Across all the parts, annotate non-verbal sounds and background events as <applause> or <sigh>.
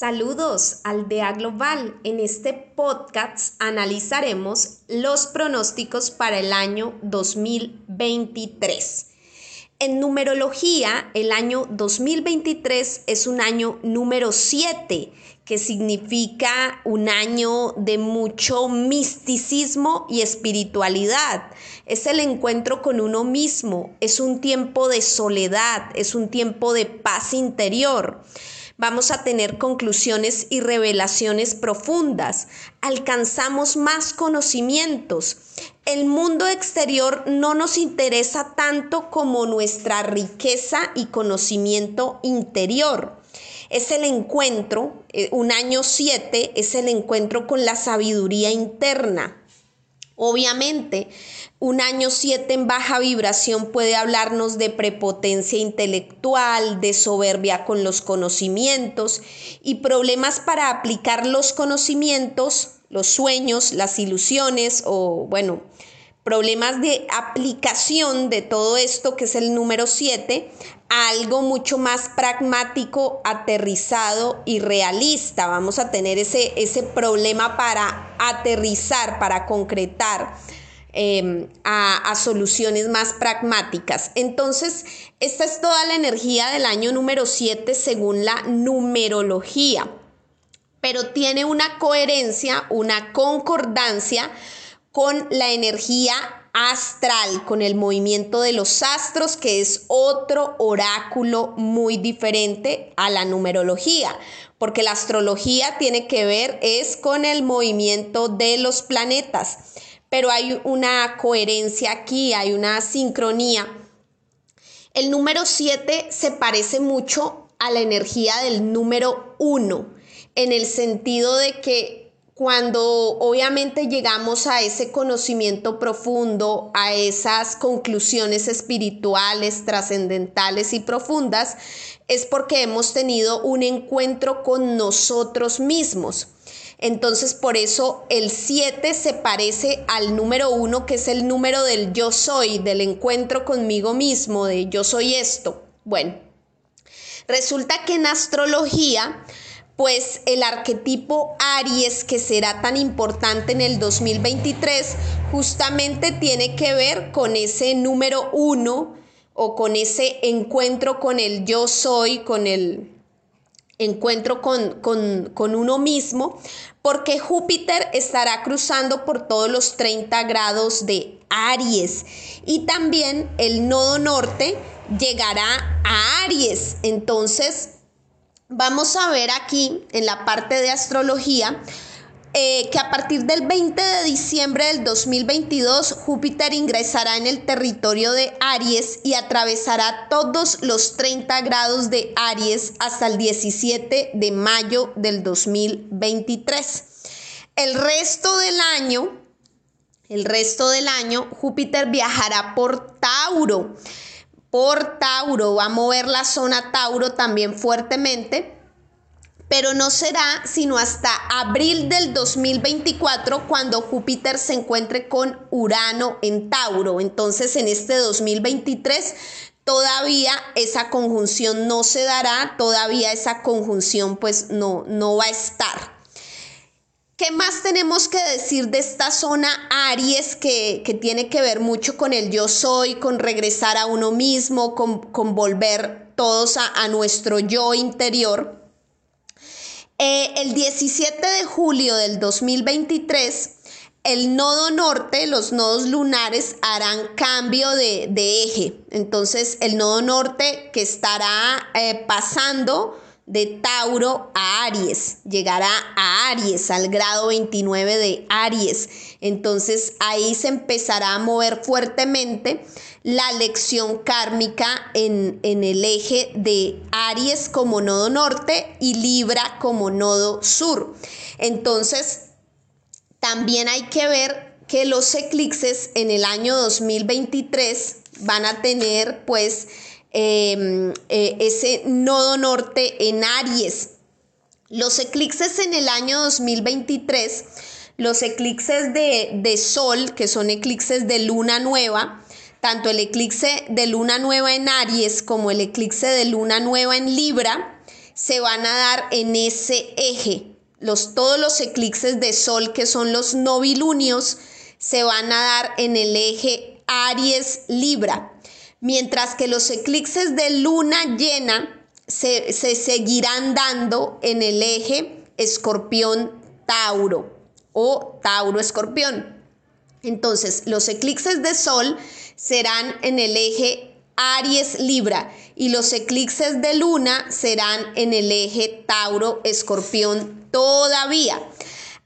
Saludos, Aldea Global. En este podcast analizaremos los pronósticos para el año 2023. En numerología, el año 2023 es un año número 7, que significa un año de mucho misticismo y espiritualidad. Es el encuentro con uno mismo, es un tiempo de soledad, es un tiempo de paz interior vamos a tener conclusiones y revelaciones profundas, alcanzamos más conocimientos. El mundo exterior no nos interesa tanto como nuestra riqueza y conocimiento interior. Es el encuentro, eh, un año 7 es el encuentro con la sabiduría interna. Obviamente, un año 7 en baja vibración puede hablarnos de prepotencia intelectual, de soberbia con los conocimientos y problemas para aplicar los conocimientos, los sueños, las ilusiones o, bueno, problemas de aplicación de todo esto, que es el número 7, a algo mucho más pragmático, aterrizado y realista. Vamos a tener ese, ese problema para aterrizar, para concretar. Em, a, a, soluciones más pragmáticas. Entonces, esta es toda la energía del año número 7 según la numerología, pero tiene una coherencia, una concordancia con la energía astral, con el movimiento de los astros, que es otro oráculo muy diferente a la numerología, porque la astrología tiene que ver es con el movimiento de los planetas, pero hay una coherencia aquí, hay una sincronía. El número 7 se parece mucho a la energía del número 1, en el sentido de que cuando obviamente llegamos a ese conocimiento profundo, a esas conclusiones espirituales, trascendentales y profundas, es porque hemos tenido un encuentro con nosotros mismos. Entonces, por eso el 7 se parece al número 1, que es el número del yo soy, del encuentro conmigo mismo, de yo soy esto. Bueno, resulta que en astrología pues el arquetipo Aries que será tan importante en el 2023 justamente tiene que ver con ese número uno o con ese encuentro con el yo soy, con el encuentro con, con, uno mismo, porque Júpiter estará cruzando por todos los 30 grados de Aries y también el nodo norte llegará a Aries. Entonces, vamos a ver aquí en la parte de astrología eh, que a partir del 20 de diciembre del 2022 Júpiter ingresará en el territorio de Aries y atravesará todos los 30 grados de Aries hasta el 17 de mayo del 2023. El resto del año, el resto del año, Júpiter viajará por Tauro por Tauro, va a mover la zona Tauro también fuertemente, pero no será sino hasta abril del 2024 cuando Júpiter se encuentre con Urano en Tauro. Entonces en este 2023 todavía esa conjunción no se dará, todavía esa conjunción pues no, no va a estar. ¿Qué más tenemos que decir de esta zona Aries que, tiene que ver mucho con el yo soy, con regresar a uno mismo, con, volver todos a, nuestro yo interior? Eh, el 17 de julio del 2023, el nodo norte, los nodos lunares harán cambio de, eje. Entonces, el nodo norte que estará eh, pasando de Tauro a Aries, llegará a Aries, al grado 29 de Aries. Entonces ahí se empezará a mover fuertemente la lección kármica en, en el eje de Aries como nodo norte y Libra como nodo sur. Entonces también hay que ver que los eclipses en el año 2023 van a tener pues Em, eh, ese nodo norte en Aries. Los eclipses en el año 2023, los eclipses de, de sol, que son eclipses de luna nueva, tanto el eclipse de luna nueva en Aries como el eclipse de luna nueva en Libra, se van a dar en ese eje. Los, todos los eclipses de sol, que son los novilunios, se van a dar en el eje Aries Libra, mientras que los eclipses de luna llena se, se seguirán dando en el eje Escorpión Tauro o Tauro Escorpión. Entonces, los eclipses de sol serán en el eje Aries Libra y los eclipses de luna serán en el eje Tauro Escorpión todavía.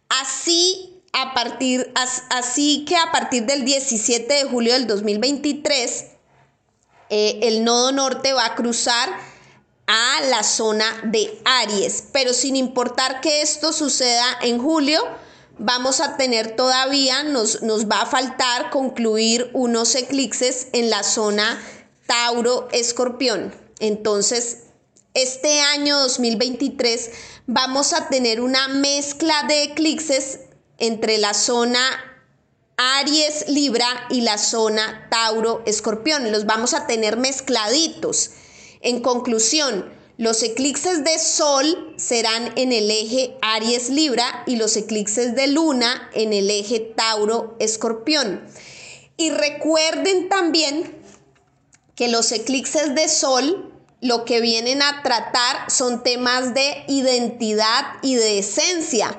Así a partir así que a partir del 17 de julio del 2023 eh, el nodo norte va a cruzar a la zona de Aries, pero sin importar que esto suceda en julio, vamos a tener todavía, nos, nos va a faltar concluir unos eclipses en la zona Tauro-Escorpión. Entonces, este año 2023 vamos a tener una mezcla de eclipses entre la zona Aries Libra y la zona Tauro Escorpión. Los vamos a tener mezcladitos. En conclusión, los eclipses de Sol serán en el eje Aries Libra y los eclipses de Luna en el eje Tauro Escorpión. Y recuerden también que los eclipses de Sol lo que vienen a tratar son temas de identidad y de esencia,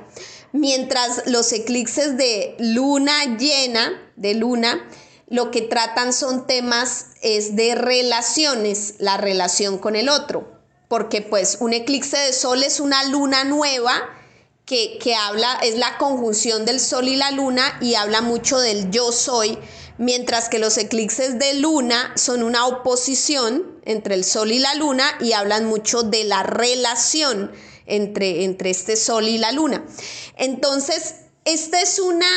mientras los eclipses de luna llena, de luna, lo que tratan son temas es de relaciones, la relación con el otro porque pues un eclipse de sol es una luna nueva que, habla, es la conjunción del sol y la luna y habla mucho del yo soy, mientras que los eclipses de luna son una oposición entre el sol y la luna y hablan mucho de la relación entre, entre este sol y la luna. Entonces, esta es una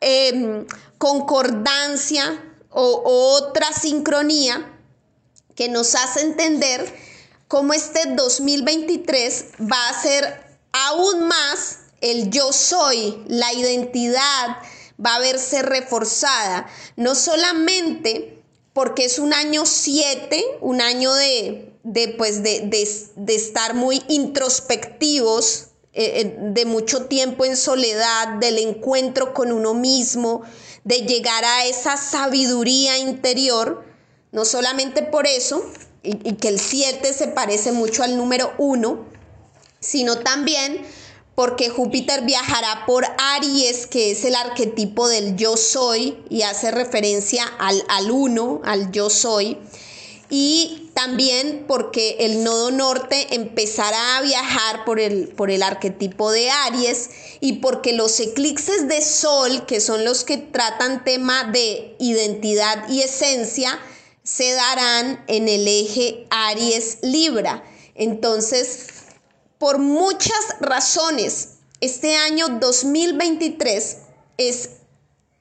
em, concordancia o otra sincronía que nos hace entender cómo este 2023 va a ser aún más el yo soy, la identidad va a verse reforzada, no solamente porque es un año 7, un año de, pues de, estar muy introspectivos, eh, eh, de mucho tiempo en soledad, del encuentro con uno mismo, de llegar a esa sabiduría interior, no solamente por eso, y, que el 7 se parece mucho al número 1, sino también porque Júpiter viajará por Aries, que es el arquetipo del yo soy y hace referencia al, al uno, al yo soy. Y también porque el nodo norte empezará a viajar por el, por el arquetipo de Aries y porque los eclipses de sol, que son los que tratan tema de identidad y esencia, se darán en el eje Aries Libra. Entonces, por muchas razones, este año 2023 es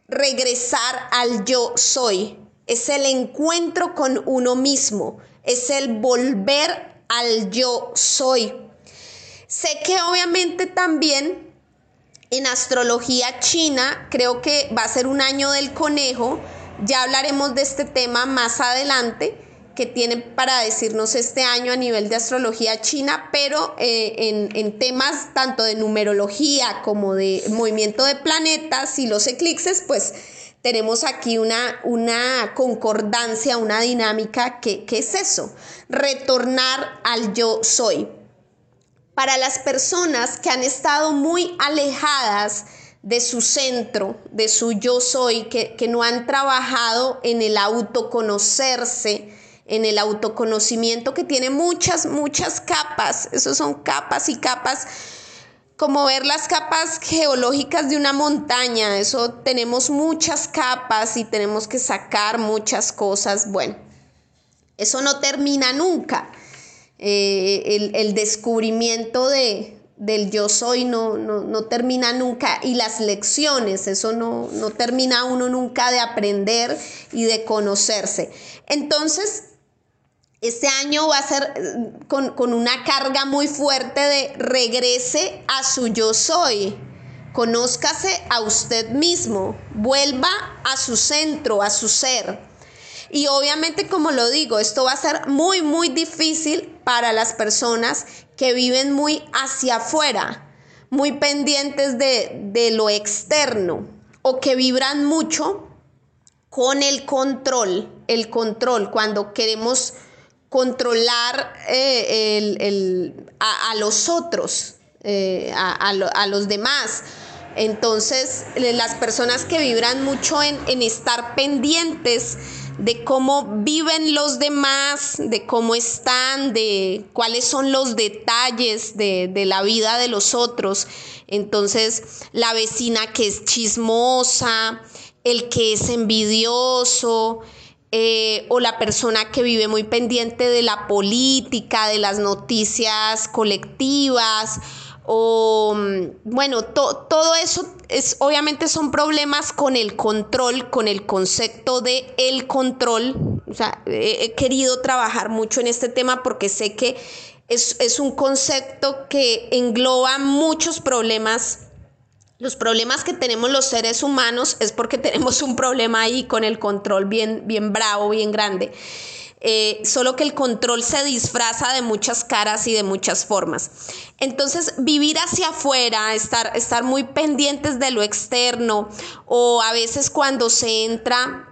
regresar al yo soy, es el encuentro con uno mismo, es el volver al yo soy. Sé que obviamente también en astrología china creo que va a ser un año del conejo, ya hablaremos de este tema más adelante que tiene para decirnos este año a nivel de astrología china, pero eh, en, temas tanto de numerología como de movimiento de planetas y los eclipses, pues tenemos aquí una, una concordancia, una dinámica que, que es eso, retornar al yo soy. Para las personas que han estado muy alejadas, de su centro, de su yo soy, que, no han trabajado en el autoconocerse, en el autoconocimiento que tiene muchas, muchas capas. Esos son capas y capas, como ver las capas geológicas de una montaña. Eso tenemos muchas capas y tenemos que sacar muchas cosas. Bueno, eso no termina nunca. Eh, el descubrimiento de, del yo soy no, no, termina nunca y las lecciones, eso no, no termina uno nunca de aprender y de conocerse. Entonces, este año va a ser eh, con, con una carga muy fuerte de regrese a su yo soy. Conózcase a usted mismo, vuelva a su centro, a su ser. Y obviamente, como lo digo, esto va a ser muy, muy difícil para las personas que viven muy hacia afuera, muy pendientes de, lo externo o que vibran mucho con el control, el control, cuando queremos controlar eh, a, los otros, eh, a, los demás. Entonces, las personas que vibran mucho en, en estar pendientes de cómo viven los demás, de cómo están, de cuáles son los detalles de, la vida de los otros. Entonces, la vecina que es chismosa, el que es envidioso, eh, o la persona que vive muy pendiente de la política, de las noticias colectivas, o mm, bueno, todo eso es obviamente son problemas con el control, con el concepto de el control. O sea, he, querido trabajar mucho en este tema porque sé que es, es un concepto que engloba muchos problemas. Los problemas que tenemos los seres humanos es porque <laughs> tenemos un problema ahí con el control bien, bien bravo, bien grande. Eh, solo que el control se disfraza de muchas caras y de muchas formas. Entonces, vivir hacia afuera, estar, estar muy pendientes de lo externo o a veces cuando se entra,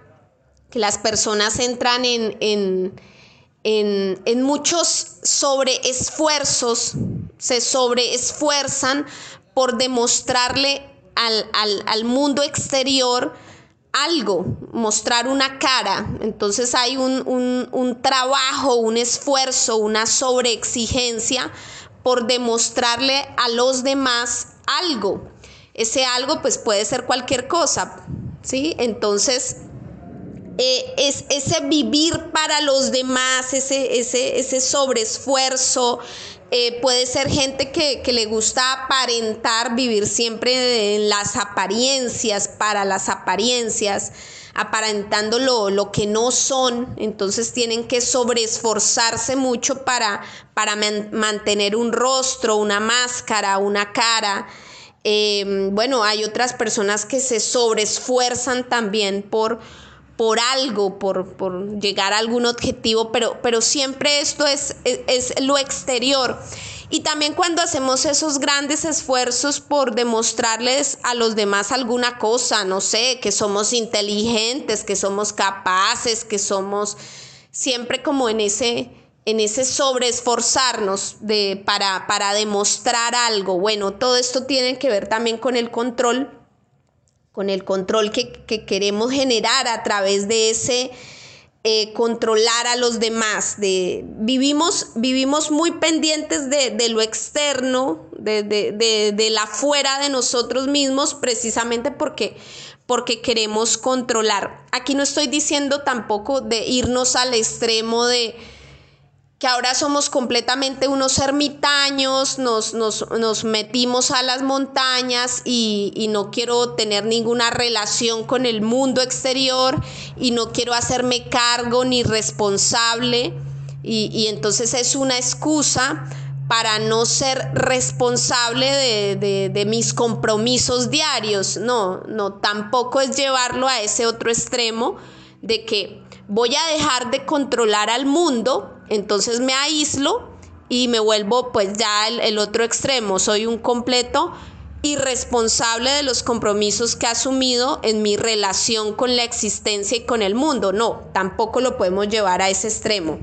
que las personas entran en, en, en, muchos sobreesfuerzos, se sobreesfuerzan por demostrarle al, al mundo exterior algo, mostrar una cara. Entonces hay un, trabajo, un esfuerzo, una sobreexigencia por demostrarle a los demás algo. Ese algo pues puede ser cualquier cosa, ¿sí? Entonces eh, es ese vivir para los demás, ese, ese, ese sobreesfuerzo, eh, puede ser gente que, le gusta aparentar, vivir siempre en las apariencias, para las apariencias, aparentando lo, que no son. Entonces tienen que sobreesforzarse mucho para, para mantener un rostro, una máscara, una cara. Em, bueno, hay otras personas que se sobreesfuerzan también por por algo, por, llegar a algún objetivo, pero, pero siempre esto es, es, lo exterior. Y también cuando hacemos esos grandes esfuerzos por demostrarles a los demás alguna cosa, no sé, que somos inteligentes, que somos capaces, que somos siempre como en ese, en ese sobreesforzarnos de, para, para demostrar algo. Bueno, todo esto tiene que ver también con el control con el control que, queremos generar a través de ese eh, controlar a los demás. De, vivimos, vivimos muy pendientes de, lo externo, de, de, la fuera de nosotros mismos, precisamente porque, porque queremos controlar. Aquí no estoy diciendo tampoco de irnos al extremo de que ahora somos completamente unos ermitaños, nos, nos, metimos a las montañas y, no quiero tener ninguna relación con el mundo exterior y no quiero hacerme cargo ni responsable y, entonces es una excusa para no ser responsable de, de, mis compromisos diarios. No, no, tampoco es llevarlo a ese otro extremo de que voy a dejar de controlar al mundo entonces me aíslo y me vuelvo pues ya el, otro extremo, soy un completo irresponsable de los compromisos que he asumido en mi relación con la existencia y con el mundo. No, tampoco lo podemos llevar a ese extremo.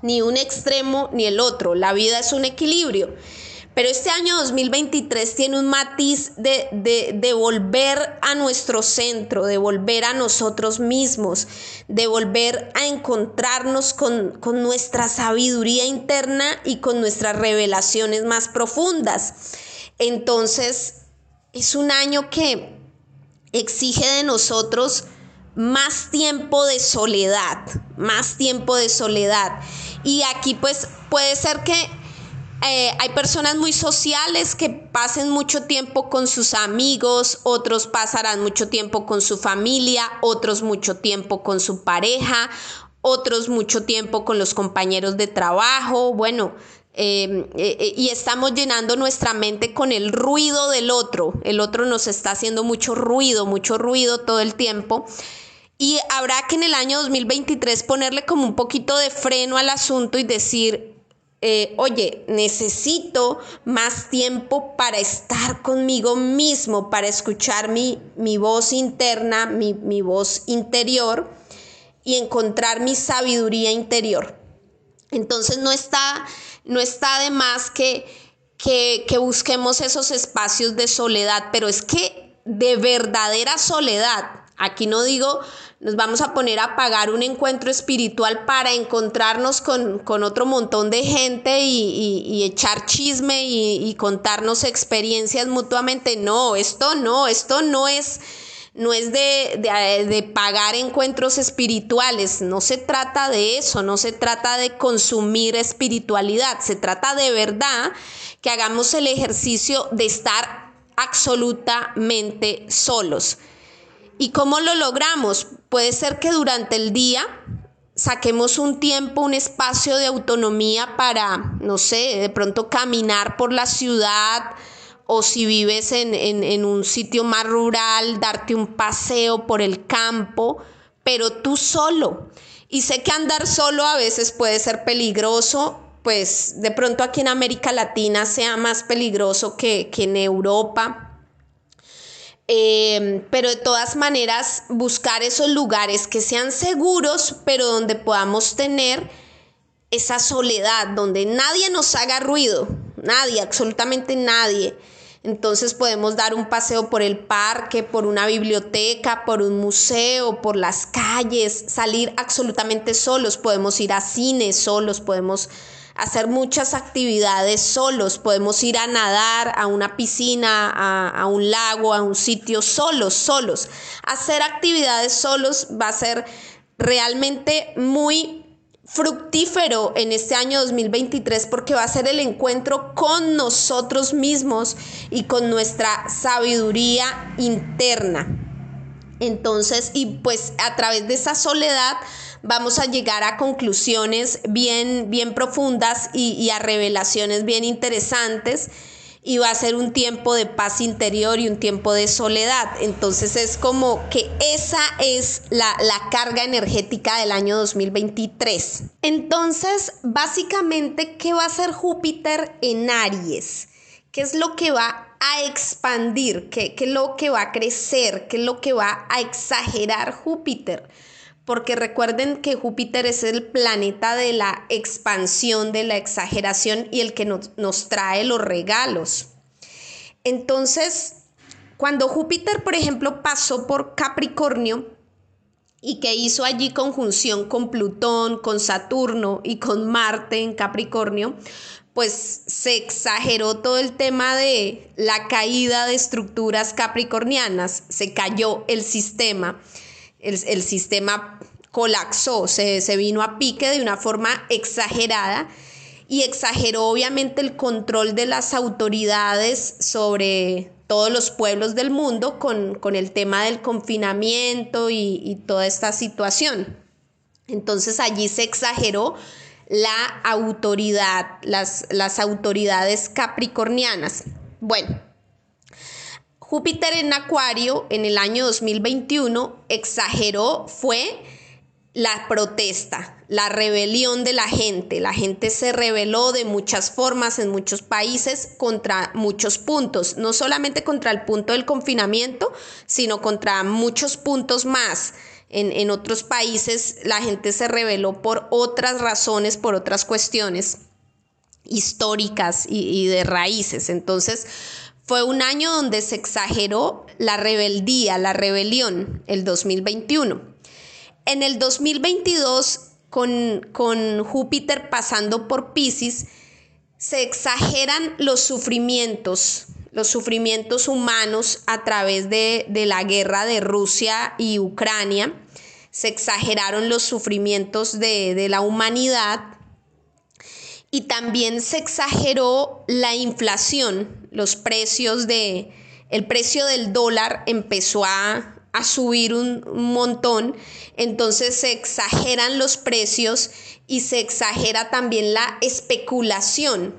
Ni un extremo ni el otro. La vida es un equilibrio. Pero este año 2023 tiene un matiz de, volver a nuestro centro, de volver a nosotros mismos, de volver a encontrarnos con, con nuestra sabiduría interna y con nuestras revelaciones más profundas. Entonces, es un año que exige de nosotros más tiempo de soledad, más tiempo de soledad. Y aquí pues puede ser que eh, hay personas muy sociales que pasen mucho tiempo con sus amigos, otros pasarán mucho tiempo con su familia, otros mucho tiempo con su pareja, otros mucho tiempo con los compañeros de trabajo, bueno, em, eh, eh, y estamos llenando nuestra mente con el ruido del otro. El otro nos está haciendo mucho ruido, mucho ruido todo el tiempo. Y habrá que en el año 2023 ponerle como un poquito de freno al asunto y decir, eh, oye, necesito más tiempo para estar conmigo mismo, para escuchar mi, voz interna, mi, voz interior y encontrar mi sabiduría interior. Entonces no está, no está de más que, que, que busquemos esos espacios de soledad, pero es que de verdadera soledad, aquí no digo nos vamos a poner a pagar un encuentro espiritual para encontrarnos con, otro montón de gente y, echar chisme y, contarnos experiencias mutuamente. No, esto no, esto no es, no es de, de, pagar encuentros espirituales, no se trata de eso, no se trata de consumir espiritualidad, se trata de verdad que hagamos el ejercicio de estar absolutamente solos. ¿Y cómo lo logramos? Puede ser que durante el día saquemos un tiempo, un espacio de autonomía para, no sé, de pronto caminar por la ciudad o si vives en, un sitio más rural, darte un paseo por el campo, pero tú solo. Y sé que andar solo a veces puede ser peligroso, pues de pronto aquí en América Latina sea más peligroso que, que en Europa Em, pero de todas maneras buscar esos lugares que sean seguros, pero donde podamos tener esa soledad, donde nadie nos haga ruido, nadie, absolutamente nadie. Entonces podemos dar un paseo por el parque, por una biblioteca, por un museo, por las calles, salir absolutamente solos, podemos ir a cine solos, podemos hacer muchas actividades solos. Podemos ir a nadar a una piscina, a, un lago, a un sitio solos, solos. Hacer actividades solos va a ser realmente muy fructífero en este año 2023 porque va a ser el encuentro con nosotros mismos y con nuestra sabiduría interna. Entonces, y pues a través de esa soledad vamos a llegar a conclusiones bien, bien profundas y, a revelaciones bien interesantes y va a ser un tiempo de paz interior y un tiempo de soledad. Entonces es como que esa es la, la, carga energética del año 2023. Entonces, básicamente, ¿qué va a hacer Júpiter en Aries? ¿Qué es lo que va a expandir? ¿Qué, qué es lo que va a crecer? ¿Qué es lo que va a exagerar Júpiter? Porque recuerden que Júpiter es el planeta de la expansión, de la exageración y el que nos, trae los regalos. Entonces, cuando Júpiter, por ejemplo, pasó por Capricornio, y que hizo allí conjunción con Plutón, con Saturno y con Marte en Capricornio, pues se exageró todo el tema de la caída de estructuras capricornianas, se cayó el sistema el, sistema colapsó, se, se vino a pique de una forma exagerada y exageró obviamente el control de las autoridades sobre todos los pueblos del mundo con, el tema del confinamiento y, toda esta situación. Entonces allí se exageró la autoridad, las, las autoridades capricornianas. Bueno, Júpiter en Acuario en el año 2021 exageró, fue la protesta, la rebelión de la gente. La gente se rebeló de muchas formas en muchos países contra muchos puntos, no solamente contra el punto del confinamiento, sino contra muchos puntos más. En, otros países la gente se rebeló por otras razones, por otras cuestiones históricas y, y de raíces. Entonces, fue un año donde se exageró la rebeldía, la rebelión, el 2021. En el 2022, con, con Júpiter pasando por Pisces, se exageran los sufrimientos, los sufrimientos humanos a través de, la guerra de Rusia y Ucrania. Se exageraron los sufrimientos de, de la humanidad y también se exageró la inflación, los precios de, el precio del dólar empezó a, subir un, montón, entonces se exageran los precios y se exagera también la especulación.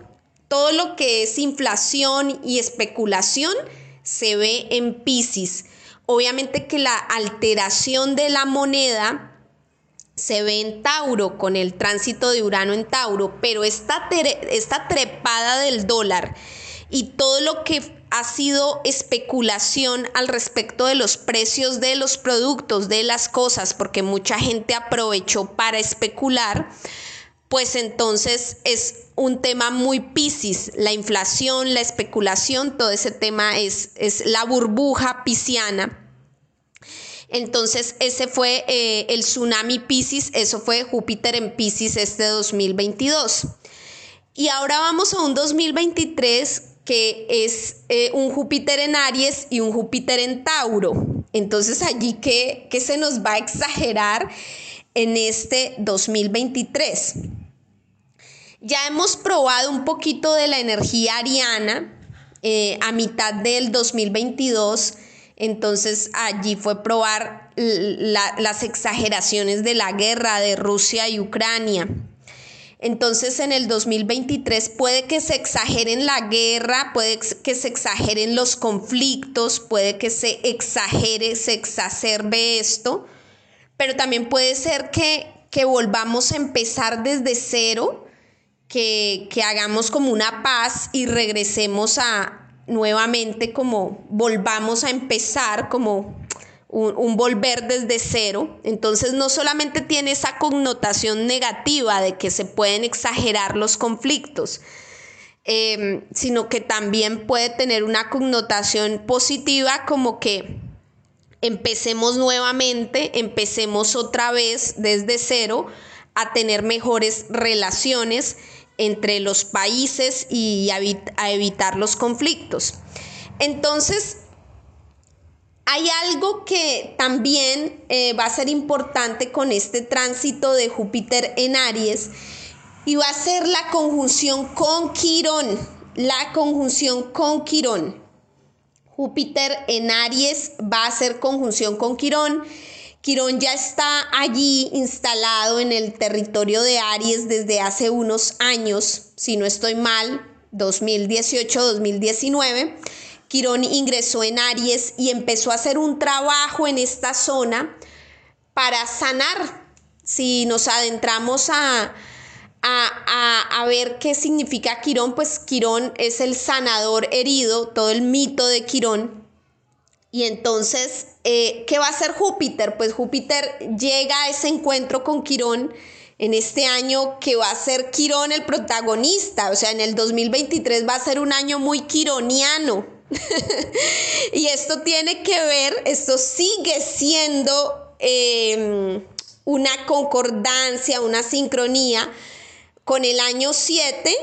Todo lo que es inflación y especulación se ve en Pisces. Obviamente que la alteración de la moneda se ve en Tauro con el tránsito de Urano en Tauro, pero esta, esta trepada del dólar y todo lo que ha sido especulación al respecto de los precios de los productos, de las cosas, porque mucha gente aprovechó para especular, pues entonces es un tema muy piscis, la inflación, la especulación, todo ese tema es, es la burbuja pisciana. Entonces ese fue eh, el tsunami Piscis, eso fue Júpiter en Piscis este 2022. Y ahora vamos a un 2023 que es eh, un Júpiter en Aries y un Júpiter en Tauro. Entonces allí que, se nos va a exagerar en este 2023. Ya hemos probado un poquito de la energía ariana eh, a mitad del 2022, entonces allí fue probar las exageraciones de la guerra de Rusia y Ucrania. Entonces en el 2023 puede que se exageren la guerra, puede que se exageren los conflictos, puede que se exagere, se exacerbe esto, pero también puede ser que, que volvamos a empezar desde cero, que, que hagamos como una paz y regresemos a nuevamente como volvamos a empezar como un, volver desde cero. Entonces no solamente tiene esa connotación negativa de que se pueden exagerar los conflictos, em, sino que también puede tener una connotación positiva como que empecemos nuevamente, empecemos otra vez desde cero a tener mejores relaciones entre los países y a evitar los conflictos. Entonces, hay algo que también eh, va a ser importante con este tránsito de Júpiter en Aries y va a ser la conjunción con Quirón, la conjunción con Quirón. Júpiter en Aries va a ser conjunción con Quirón. Quirón ya está allí instalado en el territorio de Aries desde hace unos años, si no estoy mal, 2018-2019. Quirón ingresó en Aries y empezó a hacer un trabajo en esta zona para sanar. Si nos adentramos a, a, ver qué significa Quirón, pues Quirón es el sanador herido, todo el mito de Quirón. Y entonces, eh, ¿qué va a hacer Júpiter? Pues Júpiter llega a ese encuentro con Quirón en este año que va a ser Quirón el protagonista, o sea, en el 2023 va a ser un año muy quironiano. <laughs> y esto tiene que ver, esto sigue siendo em, una concordancia, una sincronía con el año 7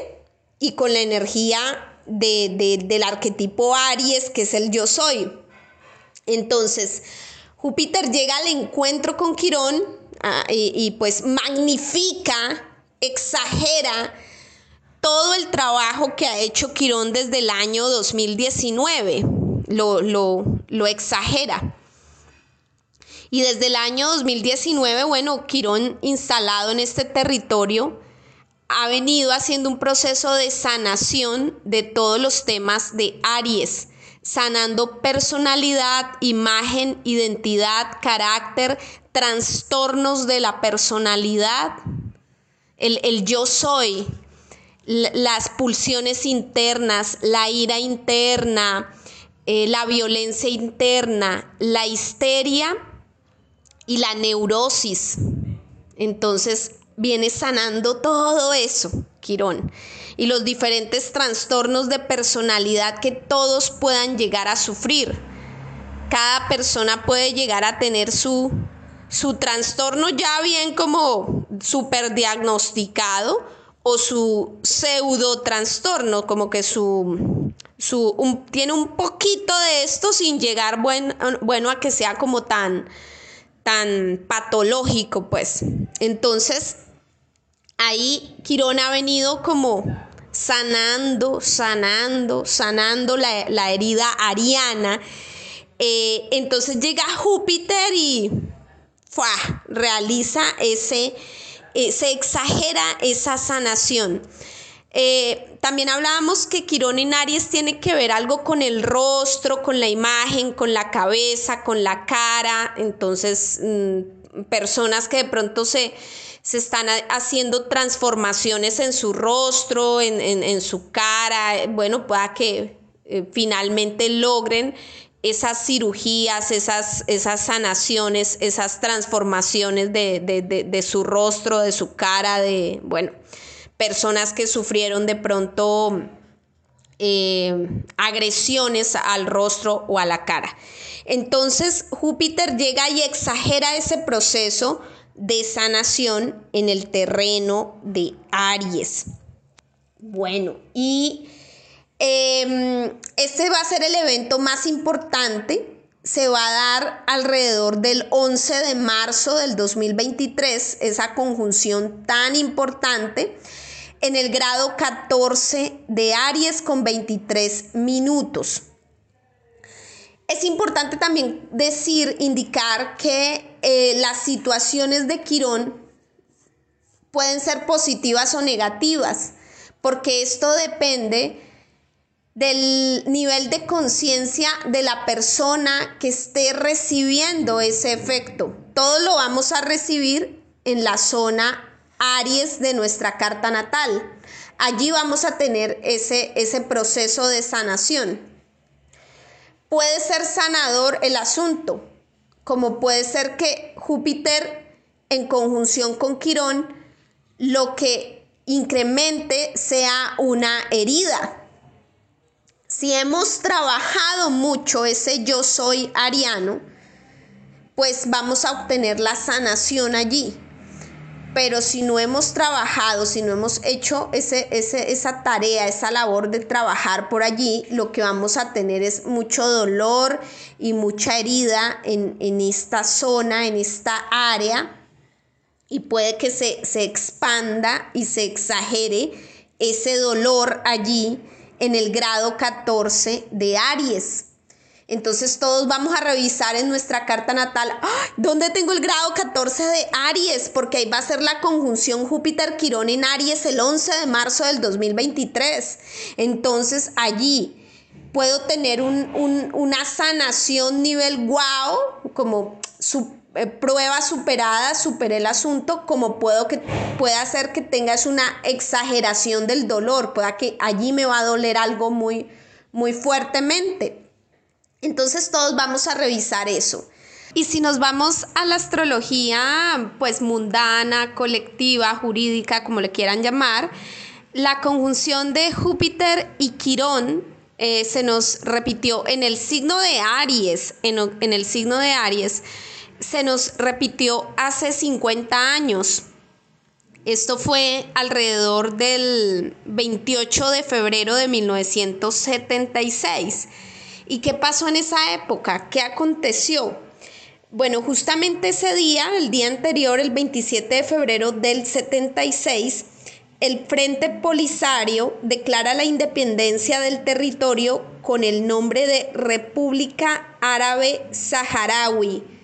y con la energía del arquetipo Aries, que es el yo soy. Entonces, Júpiter llega al encuentro con Quirón ah, y pues magnifica, exagera, todo el trabajo que ha hecho Quirón desde el año 2019. Lo, lo, exagera. Y desde el año 2019, bueno, Quirón instalado en este territorio ha venido haciendo un proceso de sanación de todos los temas de Aries, sanando personalidad, imagen, identidad, carácter, trastornos de la personalidad, el, el yo soy, las pulsiones internas, la ira interna, eh, la violencia interna, la histeria y la neurosis. Entonces viene sanando todo eso, Quirón, y los diferentes trastornos de personalidad que todos puedan llegar a sufrir. Cada persona puede llegar a tener su, su trastorno ya bien como super diagnosticado o su pseudo trastorno, como que su, su tiene un poquito de esto sin llegar bueno a que sea como tan, tan patológico, pues. Entonces, ahí Quirón ha venido como sanando, sanando, sanando la, herida ariana. Eh, entonces llega Júpiter y realiza ese eh, se exagera esa sanación. Eh, también hablábamos que Quirón en Aries tiene que ver algo con el rostro, con la imagen, con la cabeza, con la cara. Entonces, mm, personas que de pronto se, se están haciendo transformaciones en su rostro, en, su cara, bueno, pueda que eh, finalmente logren esas cirugías, esas, esas sanaciones, esas transformaciones de, su rostro, de su cara, de, bueno, personas que sufrieron de pronto eh, agresiones al rostro o a la cara. Entonces Júpiter llega y exagera ese proceso de sanación en el terreno de Aries. Bueno, y Em, este va a ser el evento más importante. Se va a dar alrededor del 11 de marzo del 2023, esa conjunción tan importante, en el grado 14 de Aries con 23 minutos. Es importante también decir, indicar que eh, las situaciones de Quirón pueden ser positivas o negativas, porque esto depende del nivel de conciencia de la persona que esté recibiendo ese efecto. Todo lo vamos a recibir en la zona Aries de nuestra carta natal. Allí vamos a tener ese, ese proceso de sanación. Puede ser sanador el asunto, como puede ser que Júpiter en conjunción con Quirón lo que incremente sea una herida si hemos trabajado mucho ese yo soy ariano, pues vamos a obtener la sanación allí. Pero si no hemos trabajado, si no hemos hecho ese, esa tarea, esa labor de trabajar por allí, lo que vamos a tener es mucho dolor y mucha herida en, esta zona, en esta área, y puede que se, se expanda y se exagere ese dolor allí en el grado 14 de Aries. Entonces todos vamos a revisar en nuestra carta natal, ¿dónde tengo el grado 14 de Aries? Porque ahí va a ser la conjunción Júpiter-Quirón en Aries el 11 de marzo del 2023. Entonces allí puedo tener una sanación nivel wow, como su eh, prueba superada, superé el asunto, como puedo que pueda hacer que tengas una exageración del dolor, pueda que allí me va a doler algo muy, muy fuertemente. Entonces todos vamos a revisar eso. Y si nos vamos a la astrología, pues mundana, colectiva, jurídica, como le quieran llamar, la conjunción de Júpiter y Quirón eh, se nos repitió en el signo de Aries, en, en el signo de Aries, se nos repitió hace 50 años. Esto fue alrededor del 28 de febrero de 1976. ¿Y qué pasó en esa época? ¿Qué aconteció? Bueno, justamente ese día, el día anterior, el 27 de febrero del 76, el Frente Polisario declara la independencia del territorio con el nombre de República Árabe Saharaui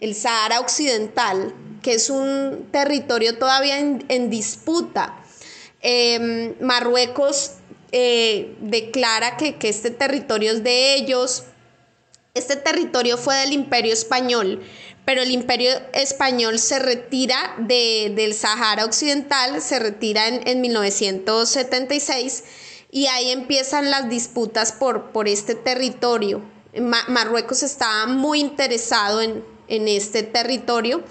el Sahara Occidental, que es un territorio todavía en, disputa. Em, Marruecos eh, declara que, este territorio es de ellos. Este territorio fue del Imperio Español, pero el Imperio Español se retira del Sahara Occidental, se retira en, 1976 y ahí empiezan las disputas por, por este territorio. Marruecos estaba muy interesado en, en este territorio.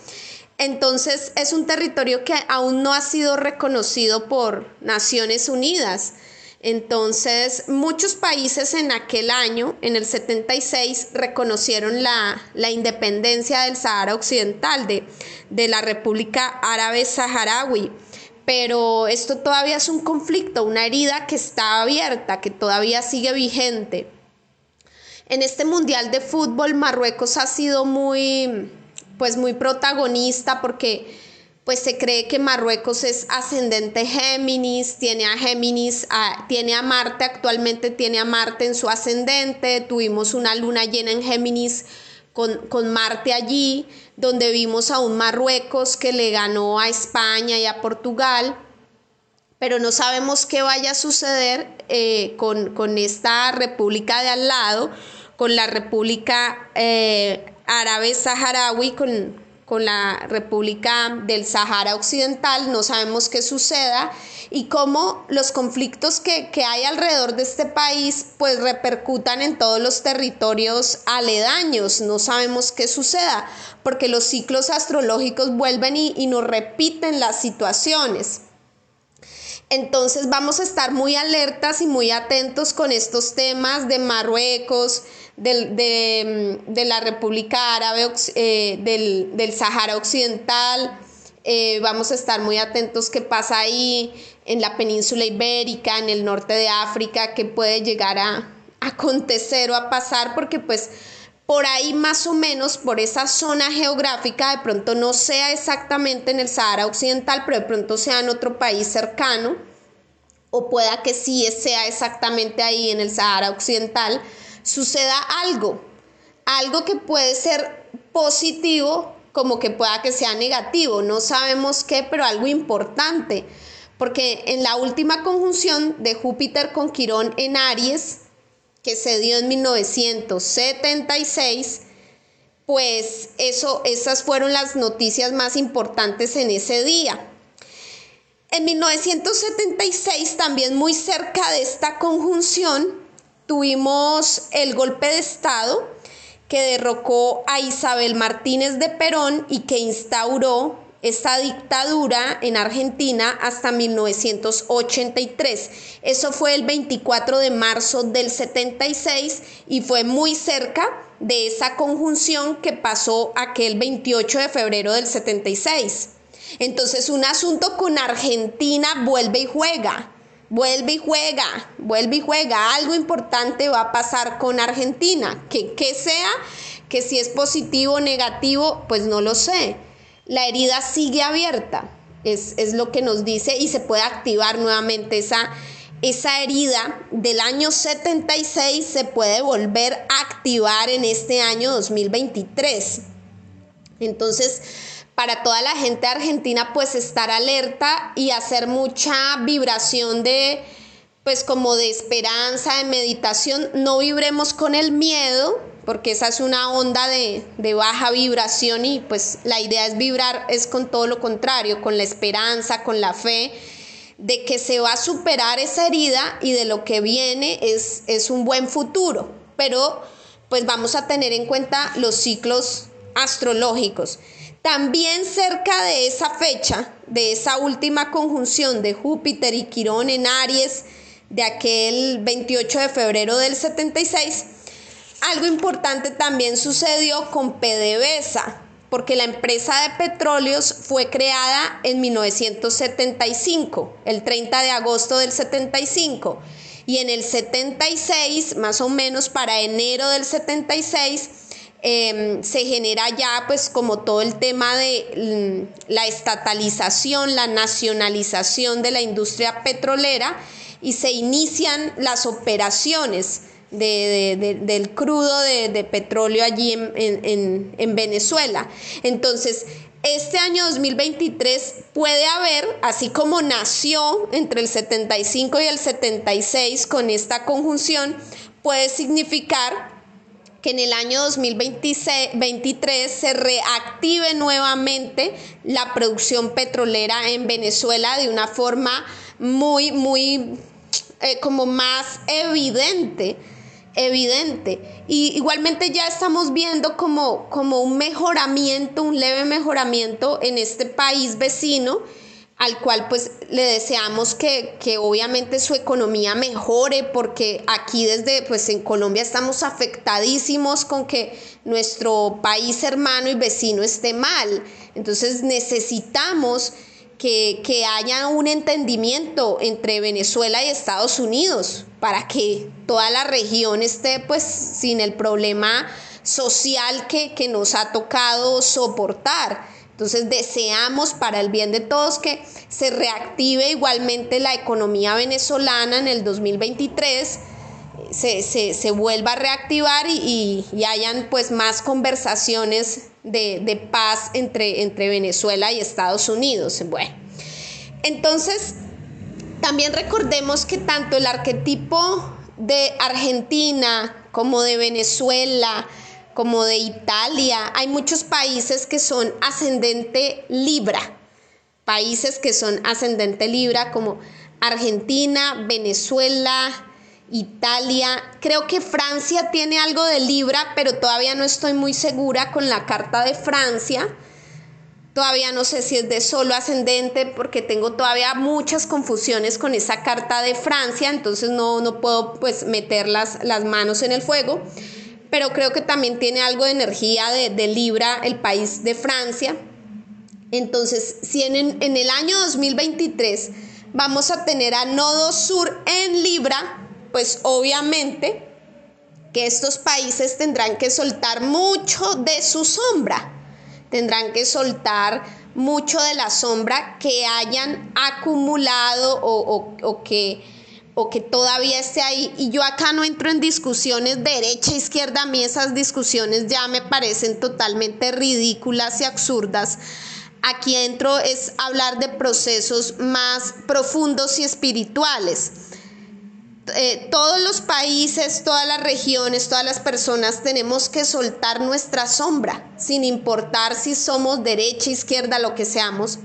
Entonces es un territorio que aún no ha sido reconocido por Naciones Unidas. Entonces muchos países en aquel año, en el 76, reconocieron la, independencia del Sahara Occidental, de, de la República Árabe Saharaui. Pero esto todavía es un conflicto, una herida que está abierta, que todavía sigue vigente. En este Mundial de Fútbol Marruecos ha sido muy, pues muy protagonista porque pues se cree que Marruecos es ascendente Géminis, tiene a Géminis, tiene a Marte, actualmente tiene a Marte en su ascendente, tuvimos una luna llena en Géminis con, con, Marte allí, donde vimos a un Marruecos que le ganó a España y a Portugal, pero no sabemos qué vaya a suceder eh, con, con esta república de al lado con la República eh, Árabe Saharaui, con, con la República del Sahara Occidental, no sabemos qué suceda y cómo los conflictos que, que, hay alrededor de este país pues repercutan en todos los territorios aledaños, no sabemos qué suceda, porque los ciclos astrológicos vuelven y, y nos repiten las situaciones. Entonces vamos a estar muy alertas y muy atentos con estos temas de Marruecos, de, la República Árabe, eh, del, del, Sahara Occidental. Eh, vamos a estar muy atentos qué pasa ahí en la península ibérica, en el norte de África, qué puede llegar a, acontecer o a pasar, porque pues por ahí más o menos, por esa zona geográfica, de pronto no sea exactamente en el Sahara Occidental, pero de pronto sea en otro país cercano, o pueda que sí sea exactamente ahí en el Sahara Occidental, suceda algo, algo que puede ser positivo como que pueda que sea negativo, no sabemos qué, pero algo importante, porque en la última conjunción de Júpiter con Quirón en Aries, que se dio en 1976, pues eso, esas fueron las noticias más importantes en ese día. En 1976, también muy cerca de esta conjunción, tuvimos el golpe de Estado que derrocó a Isabel Martínez de Perón y que instauró esta dictadura en Argentina hasta 1983. Eso fue el 24 de marzo del 76 y fue muy cerca de esa conjunción que pasó aquel 28 de febrero del 76. Entonces un asunto con Argentina vuelve y juega, vuelve y juega, vuelve y juega. Algo importante va a pasar con Argentina, que, que sea, que si es positivo o negativo, pues no lo sé la herida sigue abierta, es, lo que nos dice, y se puede activar nuevamente esa, esa herida del año 76 se puede volver a activar en este año 2023. Entonces, para toda la gente argentina, pues estar alerta y hacer mucha vibración de, pues como de esperanza, de meditación. No vibremos con el miedo, porque esa es una onda de, baja vibración y pues la idea es vibrar, es con todo lo contrario, con la esperanza, con la fe de que se va a superar esa herida y de lo que viene es, es un buen futuro, pero pues vamos a tener en cuenta los ciclos astrológicos. También cerca de esa fecha, de esa última conjunción de Júpiter y Quirón en Aries, de aquel 28 de febrero del 76, algo importante también sucedió con PDVSA, porque la empresa de petróleos fue creada en 1975, el 30 de agosto del 75, y en el 76, más o menos para enero del 76, em, se genera ya pues como todo el tema de mm, la estatalización, la nacionalización de la industria petrolera y se inician las operaciones del crudo de, petróleo allí en, Venezuela. Entonces, este año 2023 puede haber, así como nació entre el 75 y el 76 con esta conjunción, puede significar que en el año 2023 se reactive nuevamente la producción petrolera en Venezuela de una forma muy, muy, eh, como más evidente evidente. Y igualmente ya estamos viendo como, como un mejoramiento, un leve mejoramiento en este país vecino al cual pues le deseamos que, que, obviamente su economía mejore porque aquí desde pues en Colombia estamos afectadísimos con que nuestro país hermano y vecino esté mal. Entonces necesitamos que, haya un entendimiento entre Venezuela y Estados Unidos para que toda la región esté pues sin el problema social que, que nos ha tocado soportar. Entonces deseamos para el bien de todos que se reactive igualmente la economía venezolana en el 2023 se, vuelva a reactivar y, hayan pues más conversaciones de, paz entre, entre Venezuela y Estados Unidos. Bueno, entonces también recordemos que tanto el arquetipo de Argentina como de Venezuela, como de Italia. Hay muchos países que son ascendente Libra, países que son ascendente Libra como Argentina, Venezuela, Italia. Creo que Francia tiene algo de Libra, pero todavía no estoy muy segura con la carta de Francia. Todavía no sé si es de solo ascendente porque tengo todavía muchas confusiones con esa carta de Francia, entonces no, no puedo pues meter las, las manos en el fuego. Pero creo que también tiene algo de energía de, de Libra, el país de Francia. Entonces, si en, en el año 2023 vamos a tener a Nodo Sur en Libra, pues obviamente que estos países tendrán que soltar mucho de su sombra, tendrán que soltar mucho de la sombra que hayan acumulado o, que, o que todavía esté ahí. Y yo acá no entro en discusiones derecha, izquierda, a mí esas discusiones ya me parecen totalmente ridículas y absurdas aquí entro es hablar de procesos más profundos y espirituales. Eh, todos los países, todas las regiones, todas las personas tenemos que soltar nuestra sombra, sin importar si somos derecha, izquierda, lo que seamos.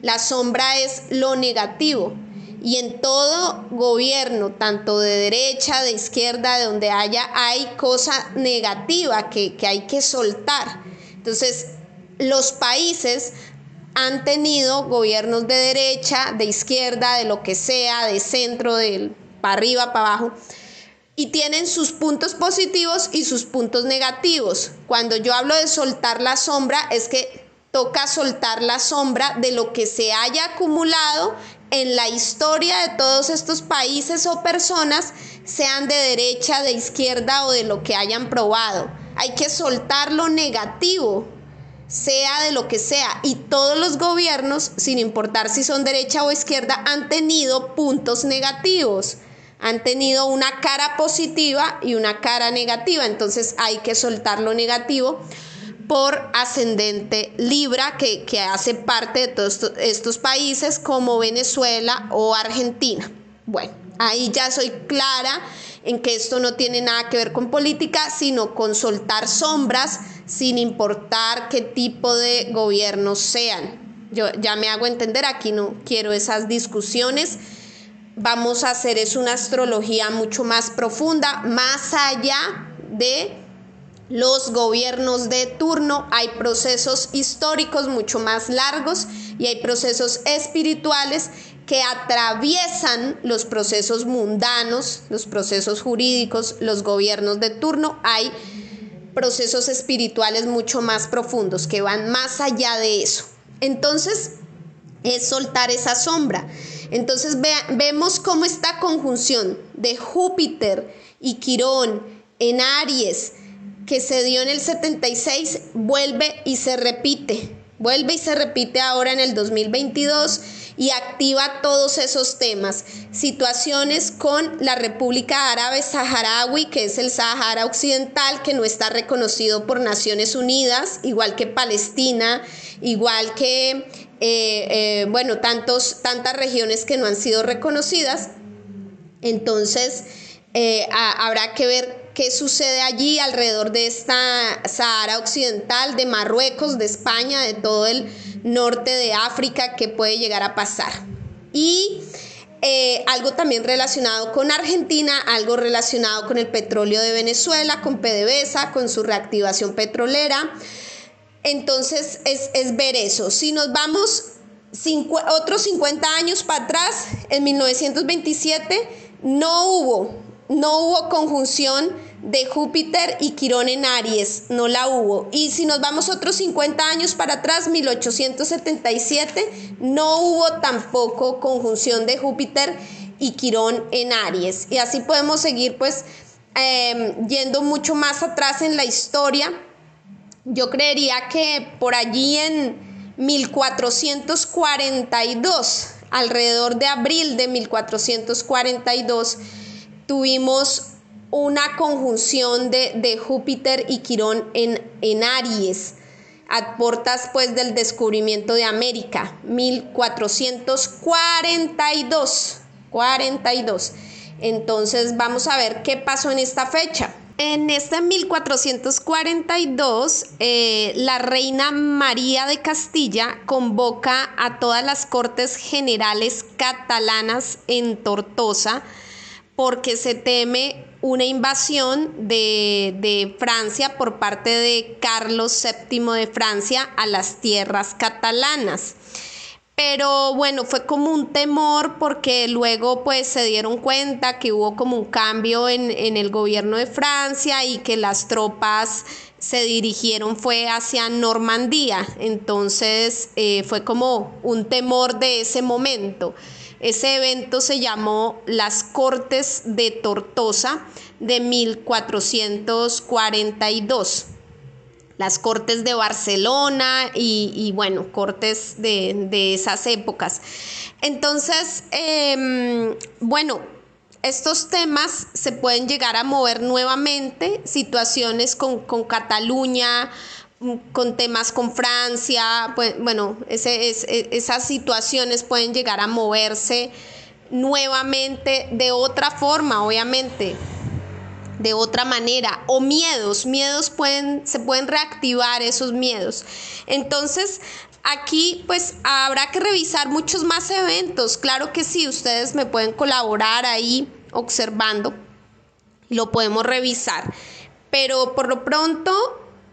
La sombra es lo negativo. Y en todo gobierno, tanto de derecha, de izquierda, de donde haya, hay cosa negativa que, que hay que soltar. Entonces, los países han tenido gobiernos de derecha, de izquierda, de lo que sea, de centro, de para arriba, para abajo, y tienen sus puntos positivos y sus puntos negativos. Cuando yo hablo de soltar la sombra, es que toca soltar la sombra de lo que se haya acumulado en la historia de todos estos países o personas, sean de derecha, de izquierda o de lo que hayan probado. Hay que soltar lo negativo sea de lo que sea. Y todos los gobiernos, sin importar si son derecha o izquierda, han tenido puntos negativos. Han tenido una cara positiva y una cara negativa. Entonces hay que soltar lo negativo por ascendente Libra que, que hace parte de todos estos países como Venezuela o Argentina. Bueno, ahí ya soy clara en que esto no tiene nada que ver con política, sino con soltar sombras sin importar qué tipo de gobiernos sean. Yo ya me hago entender, aquí no quiero esas discusiones. Vamos a hacer es una astrología mucho más profunda, más allá de los gobiernos de turno, hay procesos históricos mucho más largos y hay procesos espirituales que atraviesan los procesos mundanos, los procesos jurídicos, los gobiernos de turno. Hay procesos espirituales mucho más profundos que van más allá de eso. Entonces, es soltar esa sombra. Entonces vemos cómo esta conjunción de Júpiter y Quirón en Aries, que se dio en el 76, vuelve y se repite. Vuelve y se repite ahora en el 2022 y activa todos esos temas. Situaciones con la República Árabe Saharaui, que es el Sahara Occidental, que no está reconocido por Naciones Unidas, igual que Palestina, igual que, eh, eh, bueno, tantos, tantas regiones que no han sido reconocidas. Entonces, eh, habrá que ver qué sucede allí alrededor de esta Sahara Occidental, de Marruecos, de España, de todo el norte de África que puede llegar a pasar. Y eh, algo también relacionado con Argentina, algo relacionado con el petróleo de Venezuela, con PDVSA, con su reactivación petrolera. Entonces es, ver eso. Si nos vamos otros 50 años para atrás, en 1927, no hubo, no hubo conjunción de Júpiter y Quirón en Aries, no la hubo. Y si nos vamos otros 50 años para atrás, 1877, no hubo tampoco conjunción de Júpiter y Quirón en Aries. Y así podemos seguir pues em, yendo mucho más atrás en la historia. Yo creería que por allí en 1442, alrededor de abril de 1442, tuvimos una conjunción de, Júpiter y Quirón en, en Aries, a pues del descubrimiento de América, 1442. 42. Entonces vamos a ver qué pasó en esta fecha. En este 1442, eh, la reina María de Castilla convoca a todas las cortes generales catalanas en Tortosa porque se teme una invasión de, de, Francia por parte de Carlos VII de Francia a las tierras catalanas pero bueno, fue como un temor porque luego pues se dieron cuenta que hubo como un cambio en, el gobierno de Francia y que las tropas se dirigieron fue hacia Normandía, entonces eh, fue como un temor de ese momento. Ese evento se llamó las Cortes de Tortosa de 1442 las cortes de Barcelona y, bueno, cortes de, esas épocas. Entonces, em, bueno, estos temas se pueden llegar a mover nuevamente, situaciones con, Cataluña, con temas con Francia, pues, bueno, esas situaciones pueden llegar a moverse nuevamente de otra forma, obviamente de otra manera o miedos, miedos pueden, se pueden reactivar esos miedos. Entonces, aquí pues habrá que revisar muchos más eventos. Claro que sí, ustedes me pueden colaborar ahí observando, lo podemos revisar. Pero por lo pronto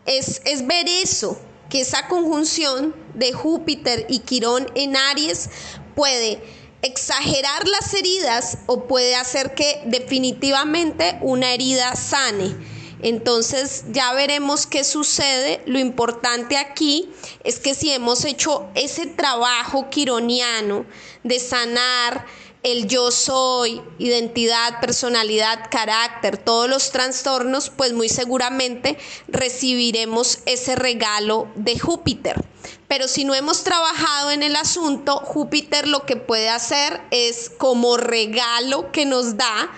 es, es ver eso, que esa conjunción de Júpiter y Quirón en Aries puede exagerar las heridas o puede hacer que definitivamente una herida sane. Entonces ya veremos qué sucede. Lo importante aquí es que si hemos hecho ese trabajo quironiano de sanar el yo soy, identidad, personalidad, carácter, todos los trastornos, pues muy seguramente recibiremos ese regalo de Júpiter. Pero si no hemos trabajado en el asunto, Júpiter lo que puede hacer es como regalo que nos da,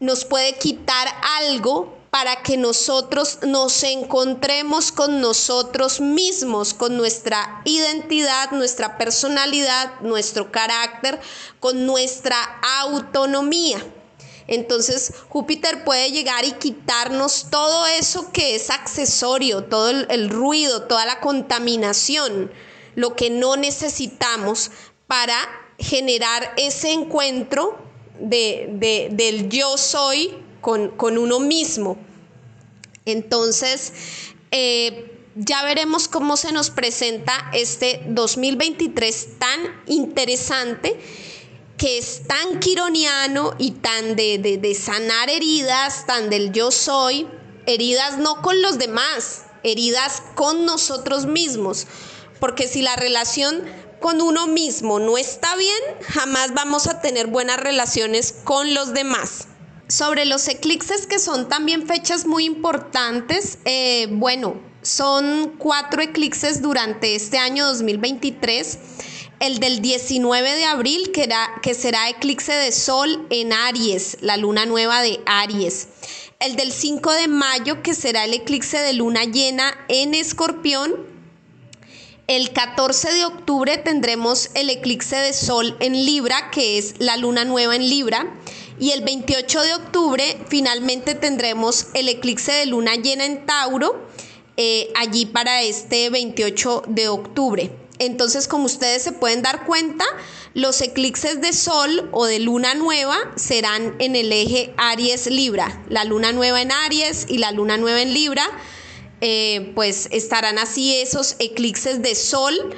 nos puede quitar algo para que nosotros nos encontremos con nosotros mismos, con nuestra identidad, nuestra personalidad, nuestro carácter, con nuestra autonomía. Entonces Júpiter puede llegar y quitarnos todo eso que es accesorio, todo el, ruido, toda la contaminación, lo que no necesitamos para generar ese encuentro de, del yo soy con, uno mismo. Entonces, eh, ya veremos cómo se nos presenta este 2023 tan interesante que es tan quironiano y tan de, sanar heridas, tan del yo soy, heridas no con los demás, heridas con nosotros mismos, porque si la relación con uno mismo no está bien, jamás vamos a tener buenas relaciones con los demás. Sobre los eclipses que son también fechas muy importantes, eh, bueno, son cuatro eclipses durante este año 2023 el del 19 de abril, que, que será eclipse de sol en Aries, la luna nueva de Aries. El del 5 de mayo, que será el eclipse de luna llena en Escorpión. El 14 de octubre tendremos el eclipse de sol en Libra, que es la luna nueva en Libra. Y el 28 de octubre finalmente tendremos el eclipse de luna llena en Tauro, eh, allí para este 28 de octubre. Entonces, como ustedes se pueden dar cuenta, los eclipses de sol o de luna nueva serán en el eje Aries-Libra. La luna nueva en Aries y la luna nueva en Libra, eh, pues estarán así esos eclipses de sol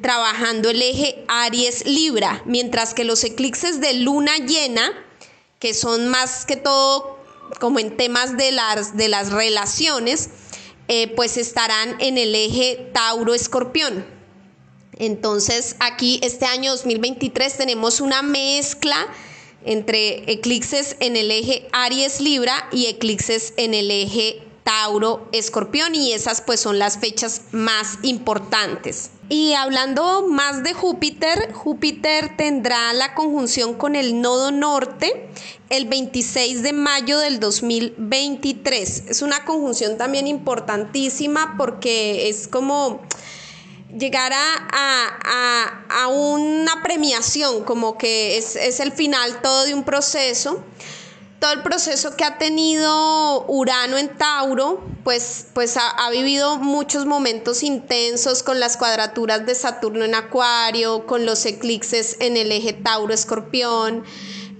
trabajando el eje Aries-Libra, mientras que los eclipses de luna llena, que son más que todo como en temas de las, de las relaciones, eh, pues estarán en el eje Tauro-Escorpión. Entonces aquí este año 2023 tenemos una mezcla entre eclipses en el eje Aries Libra y eclipses en el eje Tauro Escorpión y esas pues son las fechas más importantes. Y hablando más de Júpiter, Júpiter tendrá la conjunción con el nodo norte el 26 de mayo del 2023. Es una conjunción también importantísima porque es como llegar a, una premiación, como que es, es, el final todo de un proceso. Todo el proceso que ha tenido Urano en Tauro, pues, pues ha, vivido muchos momentos intensos con las cuadraturas de Saturno en Acuario, con los eclipses en el eje Tauro-Escorpión.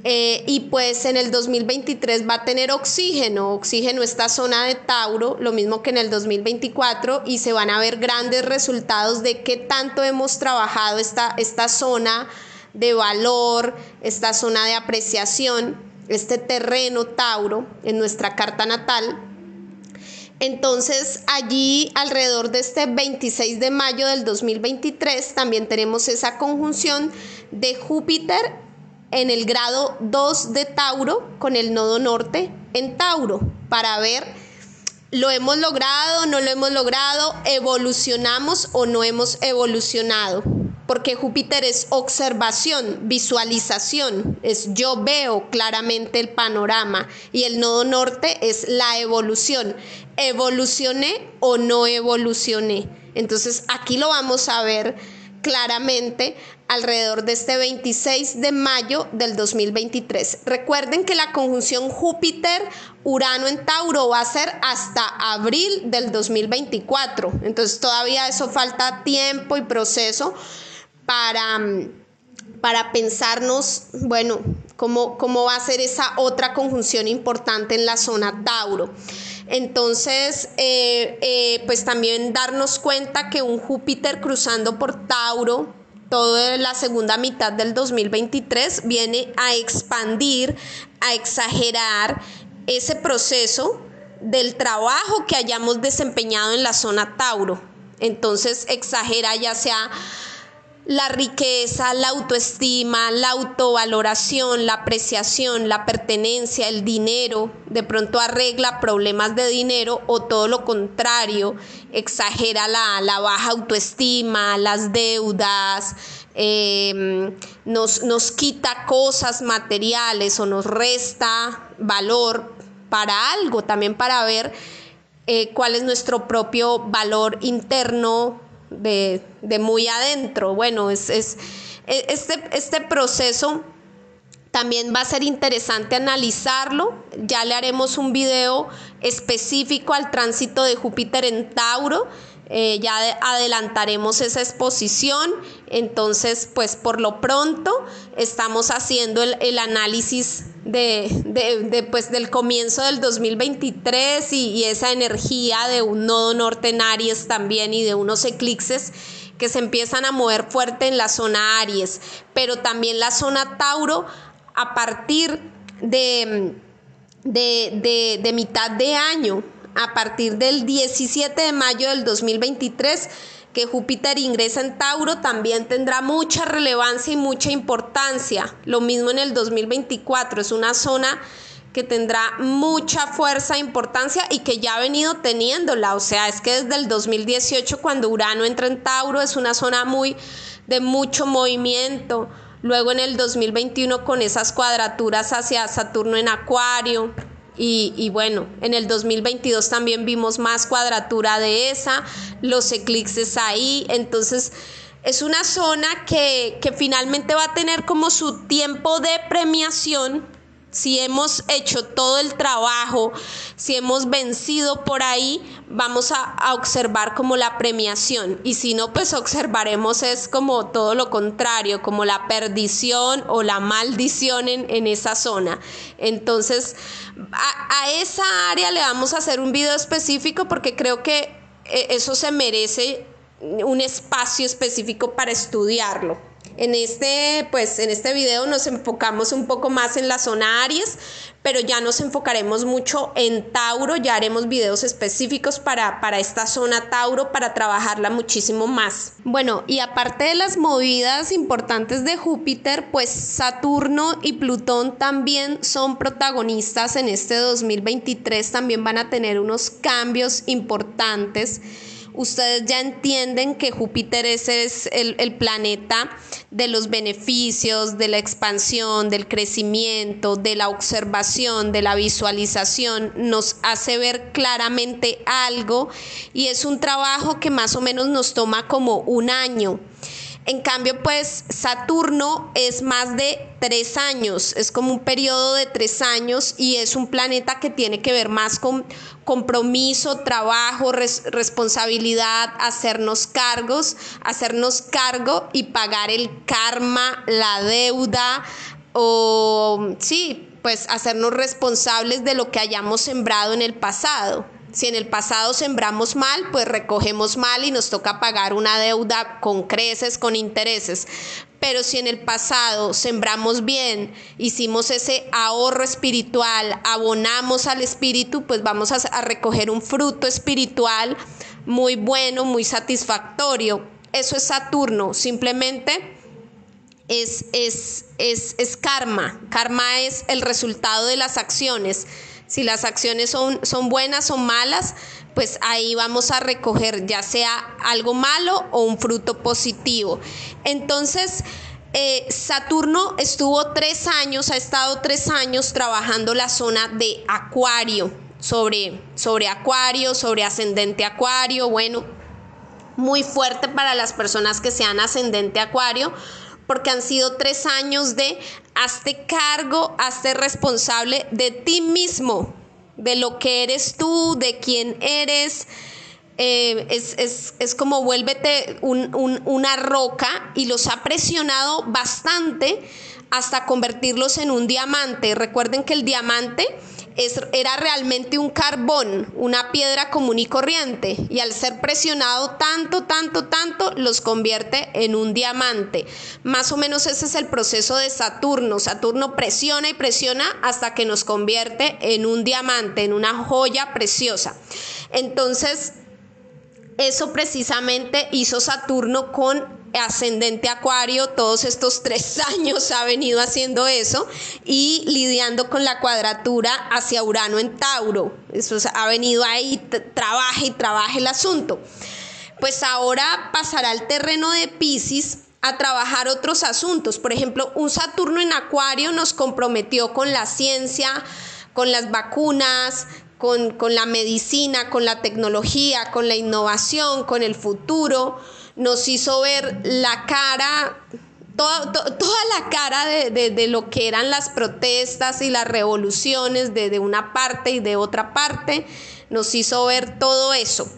Eh, y pues en el 2023 va a tener oxígeno, oxígeno esta zona de Tauro, lo mismo que en el 2024, y se van a ver grandes resultados de qué tanto hemos trabajado esta, esta zona de valor, esta zona de apreciación, este terreno Tauro en nuestra carta natal. Entonces allí alrededor de este 26 de mayo del 2023 también tenemos esa conjunción de Júpiter en el grado 2 de Tauro con el nodo norte en Tauro para ver lo hemos logrado, no lo hemos logrado, evolucionamos o no hemos evolucionado porque Júpiter es observación, visualización, es yo veo claramente el panorama y el nodo norte es la evolución. ¿Evolucioné o no evolucioné? Entonces aquí lo vamos a ver claramente alrededor de este 26 de mayo del 2023. Recuerden que la conjunción Júpiter-Urano en Tauro va a ser hasta abril del 2024. Entonces todavía eso falta tiempo y proceso para, para pensarnos, bueno, cómo, cómo va a ser esa otra conjunción importante en la zona Tauro. Entonces, eh, eh, pues también darnos cuenta que un Júpiter cruzando por Tauro, toda la segunda mitad del 2023, viene a expandir, a exagerar ese proceso del trabajo que hayamos desempeñado en la zona Tauro. Entonces, exagera ya sea la riqueza, la autoestima, la autovaloración, la apreciación, la pertenencia, el dinero, de pronto arregla problemas de dinero o todo lo contrario, exagera la, baja autoestima, las deudas, em, nos, nos quita cosas materiales o nos resta valor para algo, también para ver eh, cuál es nuestro propio valor interno de, muy adentro. Bueno, es, es, e, este, este proceso también va a ser interesante analizarlo. Ya le haremos un video específico al tránsito de Júpiter en Tauro. Eh, ya adelantaremos esa exposición. Entonces, pues por lo pronto estamos haciendo el, análisis de, pues, del comienzo del 2023 y, y, esa energía de un nodo norte en Aries también y de unos eclipses que se empiezan a mover fuerte en la zona Aries, pero también la zona Tauro a partir de, de, de mitad de año a partir del 17 de mayo del 2023 que Júpiter ingresa en Tauro también tendrá mucha relevancia y mucha importancia. Lo mismo en el 2024, es una zona que tendrá mucha fuerza e importancia y que ya ha venido teniéndola. O sea, es que desde el 2018 cuando Urano entra en Tauro es una zona muy de mucho movimiento. Luego en el 2021 con esas cuadraturas hacia Saturno en Acuario. Y, bueno, en el 2022 también vimos más cuadratura de esa, los eclipses ahí, entonces es una zona que, que finalmente va a tener como su tiempo de premiación si hemos hecho todo el trabajo, si hemos vencido por ahí, vamos a, observar como la premiación. Y si no, pues observaremos es como todo lo contrario, como la perdición o la maldición en, esa zona. Entonces, a, esa área le vamos a hacer un video específico porque creo que eh, eso se merece un espacio específico para estudiarlo. En este, pues, en este video nos enfocamos un poco más en la zona Aries, pero ya nos enfocaremos mucho en Tauro, ya haremos videos específicos para, para esta zona Tauro para trabajarla muchísimo más. Bueno, y aparte de las movidas importantes de Júpiter, pues Saturno y Plutón también son protagonistas en este 2023, también van a tener unos cambios importantes ustedes ya entienden que Júpiter es el, planeta de los beneficios, de la expansión, del crecimiento, de la observación, de la visualización, nos hace ver claramente algo y es un trabajo que más o menos nos toma como un año. En cambio, pues Saturno es más de tres años, es como un periodo de tres años y es un planeta que tiene que ver más con compromiso, trabajo, responsabilidad, hacernos cargos, hacernos cargo y pagar el karma, la deuda o sí, pues hacernos responsables de lo que hayamos sembrado en el pasado. Si en el pasado sembramos mal, pues recogemos mal y nos toca pagar una deuda con creces, con intereses. Pero si en el pasado sembramos bien, hicimos ese ahorro espiritual, abonamos al espíritu, pues vamos a, recoger un fruto espiritual muy bueno, muy satisfactorio. Eso es Saturno, simplemente es, es, es, es karma. Karma es el resultado de las acciones. Si las acciones son, son buenas o malas, pues ahí vamos a recoger ya sea algo malo o un fruto positivo. Entonces, eh, Saturno estuvo tres años, ha estado tres años trabajando la zona de Acuario, sobre, sobre Acuario, sobre ascendente Acuario, bueno, muy fuerte para las personas que sean ascendente Acuario porque han sido tres años de hazte cargo, hazte responsable de ti mismo, de lo que eres tú, de quién eres. Eh, es, como vuélvete una roca y los ha presionado bastante hasta convertirlos en un diamante. Recuerden que el diamante era realmente un carbón, una piedra común y corriente, y al ser presionado tanto, tanto, tanto, los convierte en un diamante. Más o menos ese es el proceso de Saturno. Saturno presiona y presiona hasta que nos convierte en un diamante, en una joya preciosa. Entonces, eso precisamente hizo Saturno con ascendente acuario, todos estos tres <laughs> años ha venido haciendo eso y lidiando con la cuadratura hacia Urano en Tauro. Eso ha venido ahí, trabaje y trabaje el asunto. Pues ahora pasará al terreno de Pisces a trabajar otros asuntos. Por ejemplo, un Saturno en Acuario nos comprometió con la ciencia, con las vacunas, con, con la medicina, con la tecnología, con la innovación, con el futuro nos hizo ver la cara, toda, toda la cara de, lo que eran las protestas y las revoluciones de, una parte y de otra parte, nos hizo ver todo eso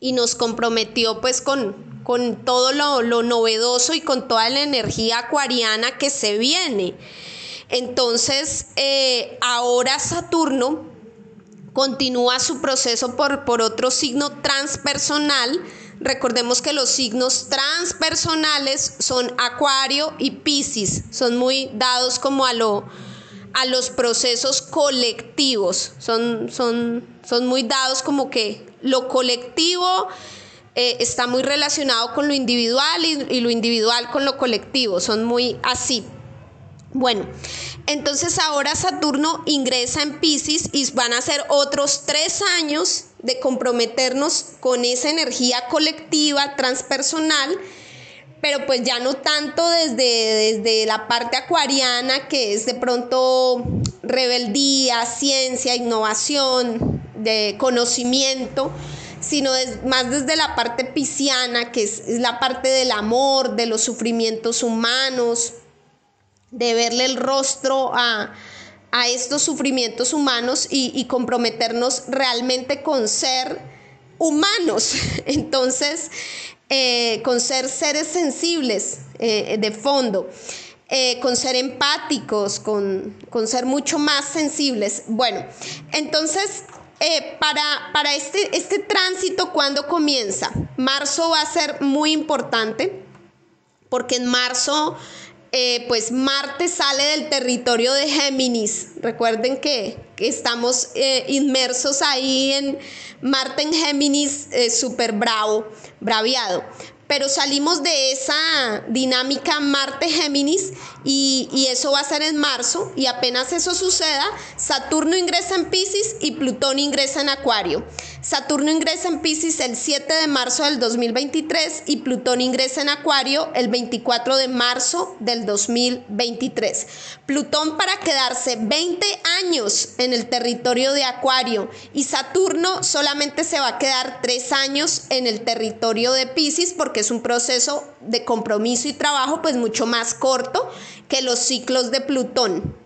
y nos comprometió pues con, con todo lo, novedoso y con toda la energía acuariana que se viene. Entonces, eh, ahora Saturno continúa su proceso por, por otro signo transpersonal, Recordemos que los signos transpersonales son Acuario y Piscis, son muy dados como a lo a los procesos colectivos, son, son, son muy dados como que lo colectivo eh, está muy relacionado con lo individual y, y lo individual con lo colectivo, son muy así. Bueno, entonces ahora Saturno ingresa en Pisces y van a ser otros tres años de comprometernos con esa energía colectiva, transpersonal, pero pues ya no tanto desde, desde la parte acuariana, que es de pronto rebeldía, ciencia, innovación, de conocimiento, sino más desde la parte pisciana, que es la parte del amor, de los sufrimientos humanos, de verle el rostro a, estos sufrimientos humanos y, comprometernos realmente con ser humanos. <laughs> Entonces, eh, con ser seres sensibles eh, de fondo. Eh, con ser empáticos, con, ser mucho más sensibles. Bueno, entonces, para, para este, este tránsito, ¿cuándo comienza? Marzo va a ser muy importante, porque en marzo eh, pues Marte sale del territorio de Géminis. Recuerden que, estamos eh, inmersos ahí en Marte en Géminis, eh, súper bravo, braviado. Pero salimos de esa dinámica Marte-Géminis y, y, eso va a ser en marzo y apenas eso suceda, Saturno ingresa en Pisces y Plutón ingresa en Acuario. Saturno ingresa en Pisces el 7 de marzo del 2023 y Plutón ingresa en Acuario el 24 de marzo del 2023. Plutón para quedarse 20 años en el territorio de Acuario y Saturno solamente se va a quedar 3 años en el territorio de Pisces porque es un proceso de compromiso y trabajo pues mucho más corto que los ciclos de Plutón.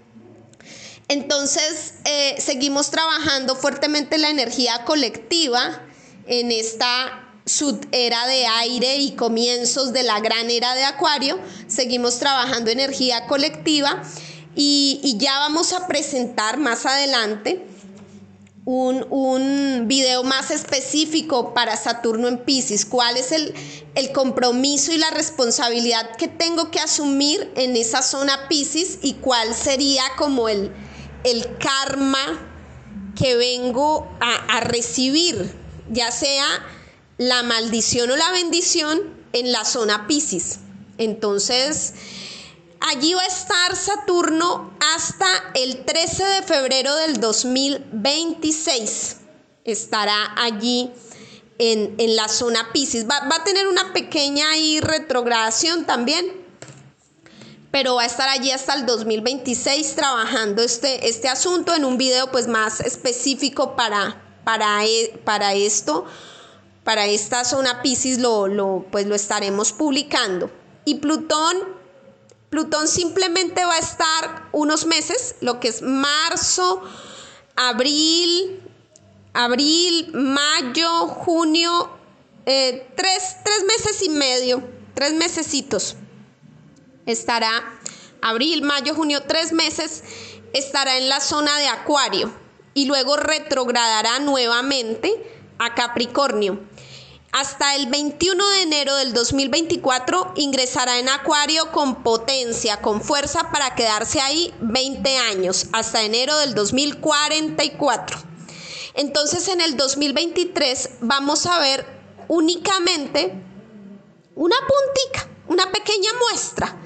Entonces, eh, seguimos trabajando fuertemente la energía colectiva en esta era de aire y comienzos de la gran era de Acuario. Seguimos trabajando energía colectiva y, ya vamos a presentar más adelante un, un, video más específico para Saturno en Pisces, cuál es el, el, compromiso y la responsabilidad que tengo que asumir en esa zona Pisces y cuál sería como el, el karma que vengo a, recibir, ya sea la maldición o la bendición en la zona Pisces. Entonces, allí va a estar Saturno hasta el 13 de febrero del 2026. Estará allí en, la zona Pisces. Va, va, a tener una pequeña retrogradación también, pero va a estar allí hasta el 2026 trabajando este, este asunto en un video pues más específico para, para, e, para esto, para esta zona Pisces lo, pues lo estaremos publicando. Y Plutón, Plutón simplemente va a estar unos meses, lo que es marzo, abril, abril, mayo, junio, eh, tres, tres meses y medio, tres mesecitos estará abril, mayo, junio, tres meses, estará en la zona de Acuario y luego retrogradará nuevamente a Capricornio. Hasta el 21 de enero del 2024 ingresará en Acuario con potencia, con fuerza para quedarse ahí 20 años, hasta enero del 2044. Entonces en el 2023 vamos a ver únicamente una puntica, una pequeña muestra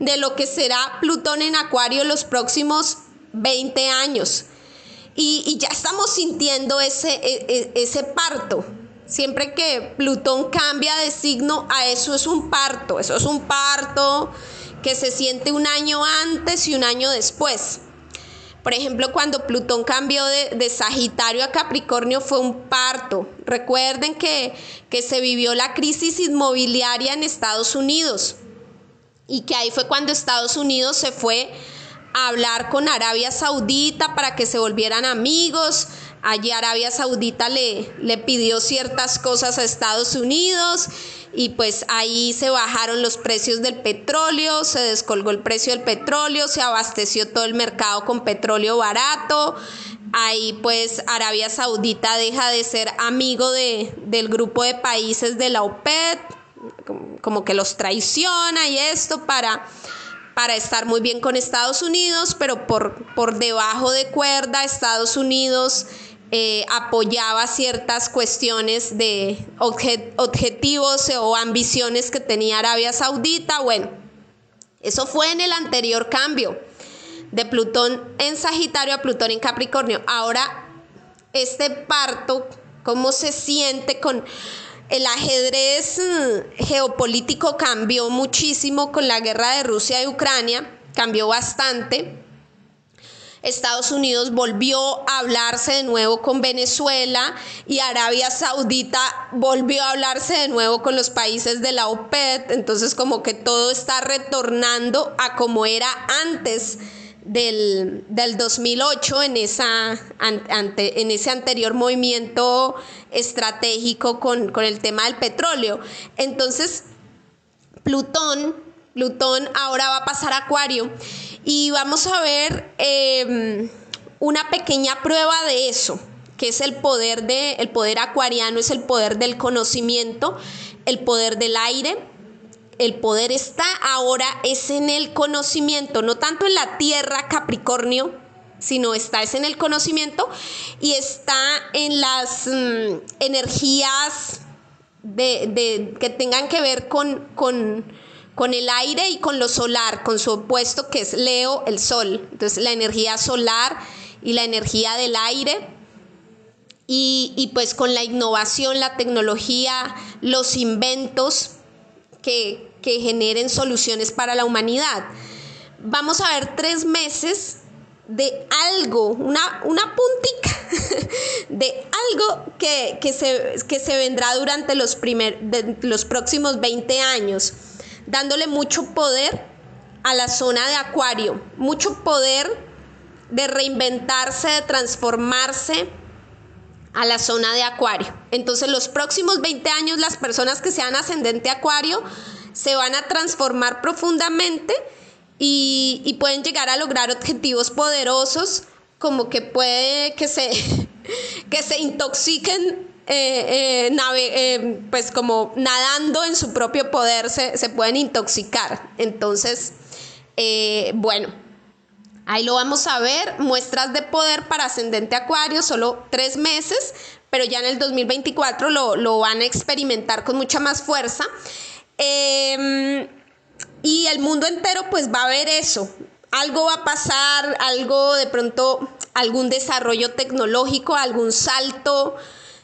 de lo que será Plutón en Acuario los próximos 20 años. Y, ya estamos sintiendo ese, e, e, ese parto. Siempre que Plutón cambia de signo, a eso es un parto. Eso es un parto que se siente un año antes y un año después. Por ejemplo, cuando Plutón cambió de, Sagitario a Capricornio fue un parto. Recuerden que, que se vivió la crisis inmobiliaria en Estados Unidos y que ahí fue cuando Estados Unidos se fue a hablar con Arabia Saudita para que se volvieran amigos. Allí Arabia Saudita le, le pidió ciertas cosas a Estados Unidos y pues ahí se bajaron los precios del petróleo, se descolgó el precio del petróleo, se abasteció todo el mercado con petróleo barato. Ahí pues Arabia Saudita deja de ser amigo de, del grupo de países de la OPEP como que los traiciona y esto para, para estar muy bien con Estados Unidos, pero por, por debajo de cuerda Estados Unidos eh, apoyaba ciertas cuestiones de objetivos o ambiciones que tenía Arabia Saudita. Bueno, eso fue en el anterior cambio de Plutón en Sagitario a Plutón en Capricornio. Ahora, este parto, ¿cómo se siente con el ajedrez mm, geopolítico cambió muchísimo con la guerra de Rusia y Ucrania, cambió bastante. Estados Unidos volvió a hablarse de nuevo con Venezuela y Arabia Saudita volvió a hablarse de nuevo con los países de la OPED. Entonces como que todo está retornando a como era antes del, 2008 en, esa, en ese anterior movimiento estratégico con, el tema del petróleo. Entonces, Plutón, Plutón ahora va a pasar a Acuario y vamos a ver em, una pequeña prueba de eso que es el poder de el poder acuariano es el poder del conocimiento, el poder del aire, el poder está ahora es en el conocimiento, no tanto en la tierra Capricornio, sino está es en el conocimiento y está en las mm, energías de, que tengan que ver con, con, con, el aire y con lo solar, con su opuesto que es Leo, el sol. Entonces la energía solar y la energía del aire y, pues con la innovación, la tecnología, los inventos que, generen soluciones para la humanidad. Vamos a ver tres meses de algo, una, una puntica <laughs> de algo que, se, que se vendrá durante los, primer, los próximos 20 años, dándole mucho poder a la zona de acuario, mucho poder de reinventarse, de transformarse, a la zona de acuario. Entonces los próximos 20 años las personas que sean ascendente acuario se van a transformar profundamente y, pueden llegar a lograr objetivos poderosos como que puede que se, <laughs> que se intoxiquen eh, eh, eh, pues como nadando en su propio poder se, se pueden intoxicar. Entonces, bueno, Ahí lo vamos a ver, muestras de poder para ascendente acuario, solo tres meses, pero ya en el 2024 lo, van a experimentar con mucha más fuerza. Em, y el mundo entero pues va a ver eso. Algo va a pasar, algo de pronto, algún desarrollo tecnológico, algún salto.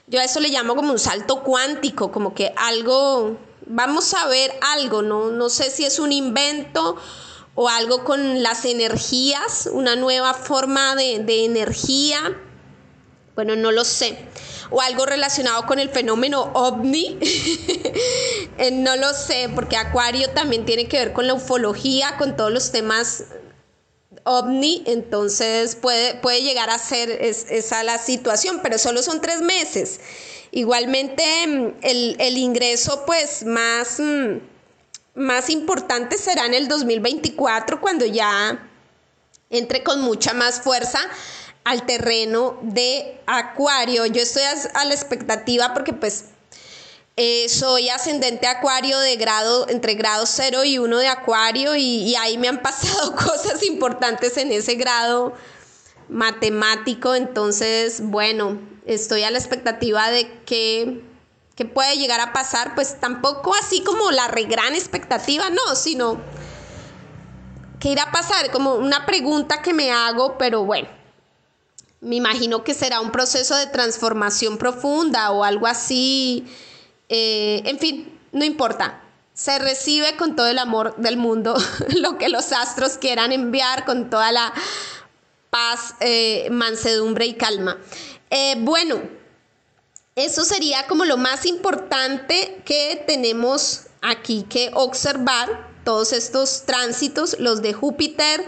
Yo a eso le llamo como un salto cuántico, como que algo, vamos a ver algo, no, no sé si es un invento o algo con las energías, una nueva forma de, energía, bueno, no lo sé, o algo relacionado con el fenómeno ovni, <laughs> eh, no lo sé, porque Acuario también tiene que ver con la ufología, con todos los temas ovni, entonces puede, puede llegar a ser esa la situación, pero solo son tres meses. Igualmente, mm, el, el ingreso pues más... Mm, más importante será en el 2024 cuando ya entre con mucha más fuerza al terreno de Acuario. Yo estoy a, la expectativa porque pues eh, soy ascendente Acuario de grado, entre grado 0 y 1 de Acuario y, ahí me han <laughs> pasado cosas importantes en ese grado matemático. Entonces, bueno, estoy a la expectativa de que que puede llegar a pasar, pues tampoco así como la re gran expectativa, no, sino que irá a pasar, como una pregunta que me hago, pero bueno, me imagino que será un proceso de transformación profunda o algo así, eh, en fin, no importa. Se recibe con todo el amor del mundo <laughs> lo que los astros quieran enviar, con toda la paz, eh, mansedumbre y calma. Eh, bueno, eso sería como lo más importante que tenemos aquí que observar, todos estos tránsitos, los de Júpiter,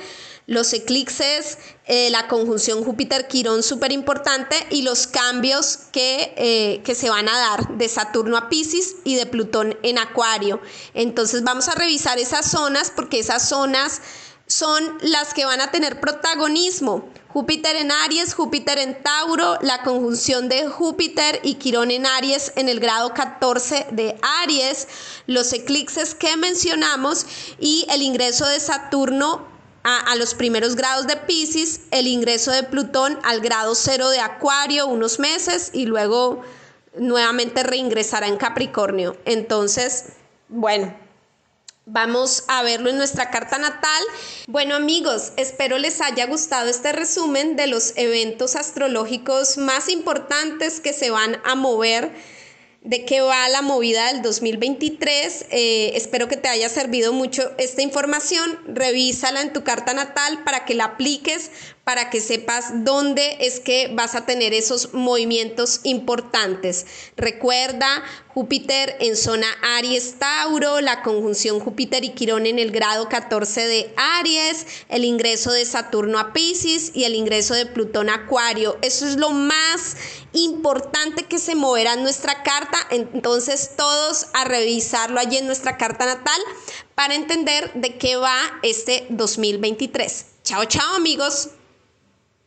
los eclipses, eh, la conjunción Júpiter-Quirón súper importante y los cambios que, eh, que, se van a dar de Saturno a Pisces y de Plutón en Acuario. Entonces vamos a revisar esas zonas porque esas zonas son las que van a tener protagonismo. Júpiter en Aries, Júpiter en Tauro, la conjunción de Júpiter y Quirón en Aries en el grado 14 de Aries, los eclipses que mencionamos y el ingreso de Saturno a, los primeros grados de Pisces, el ingreso de Plutón al grado cero de Acuario unos meses y luego nuevamente reingresará en Capricornio. Entonces, bueno, Vamos a verlo en nuestra carta natal. Bueno amigos, espero les haya gustado este resumen de los eventos astrológicos más importantes que se van a mover de qué va la movida del 2023. Eh, espero que te haya servido mucho esta información. Revísala en tu carta natal para que la apliques, para que sepas dónde es que vas a tener esos movimientos importantes. Recuerda, Júpiter en zona Aries Tauro, la conjunción Júpiter y Quirón en el grado 14 de Aries, el ingreso de Saturno a Pisces y el ingreso de Plutón a Acuario. Eso es lo más importante que se moverá en nuestra carta. Entonces todos a revisarlo allí en nuestra carta natal para entender de qué va este 2023. Chao, chao amigos.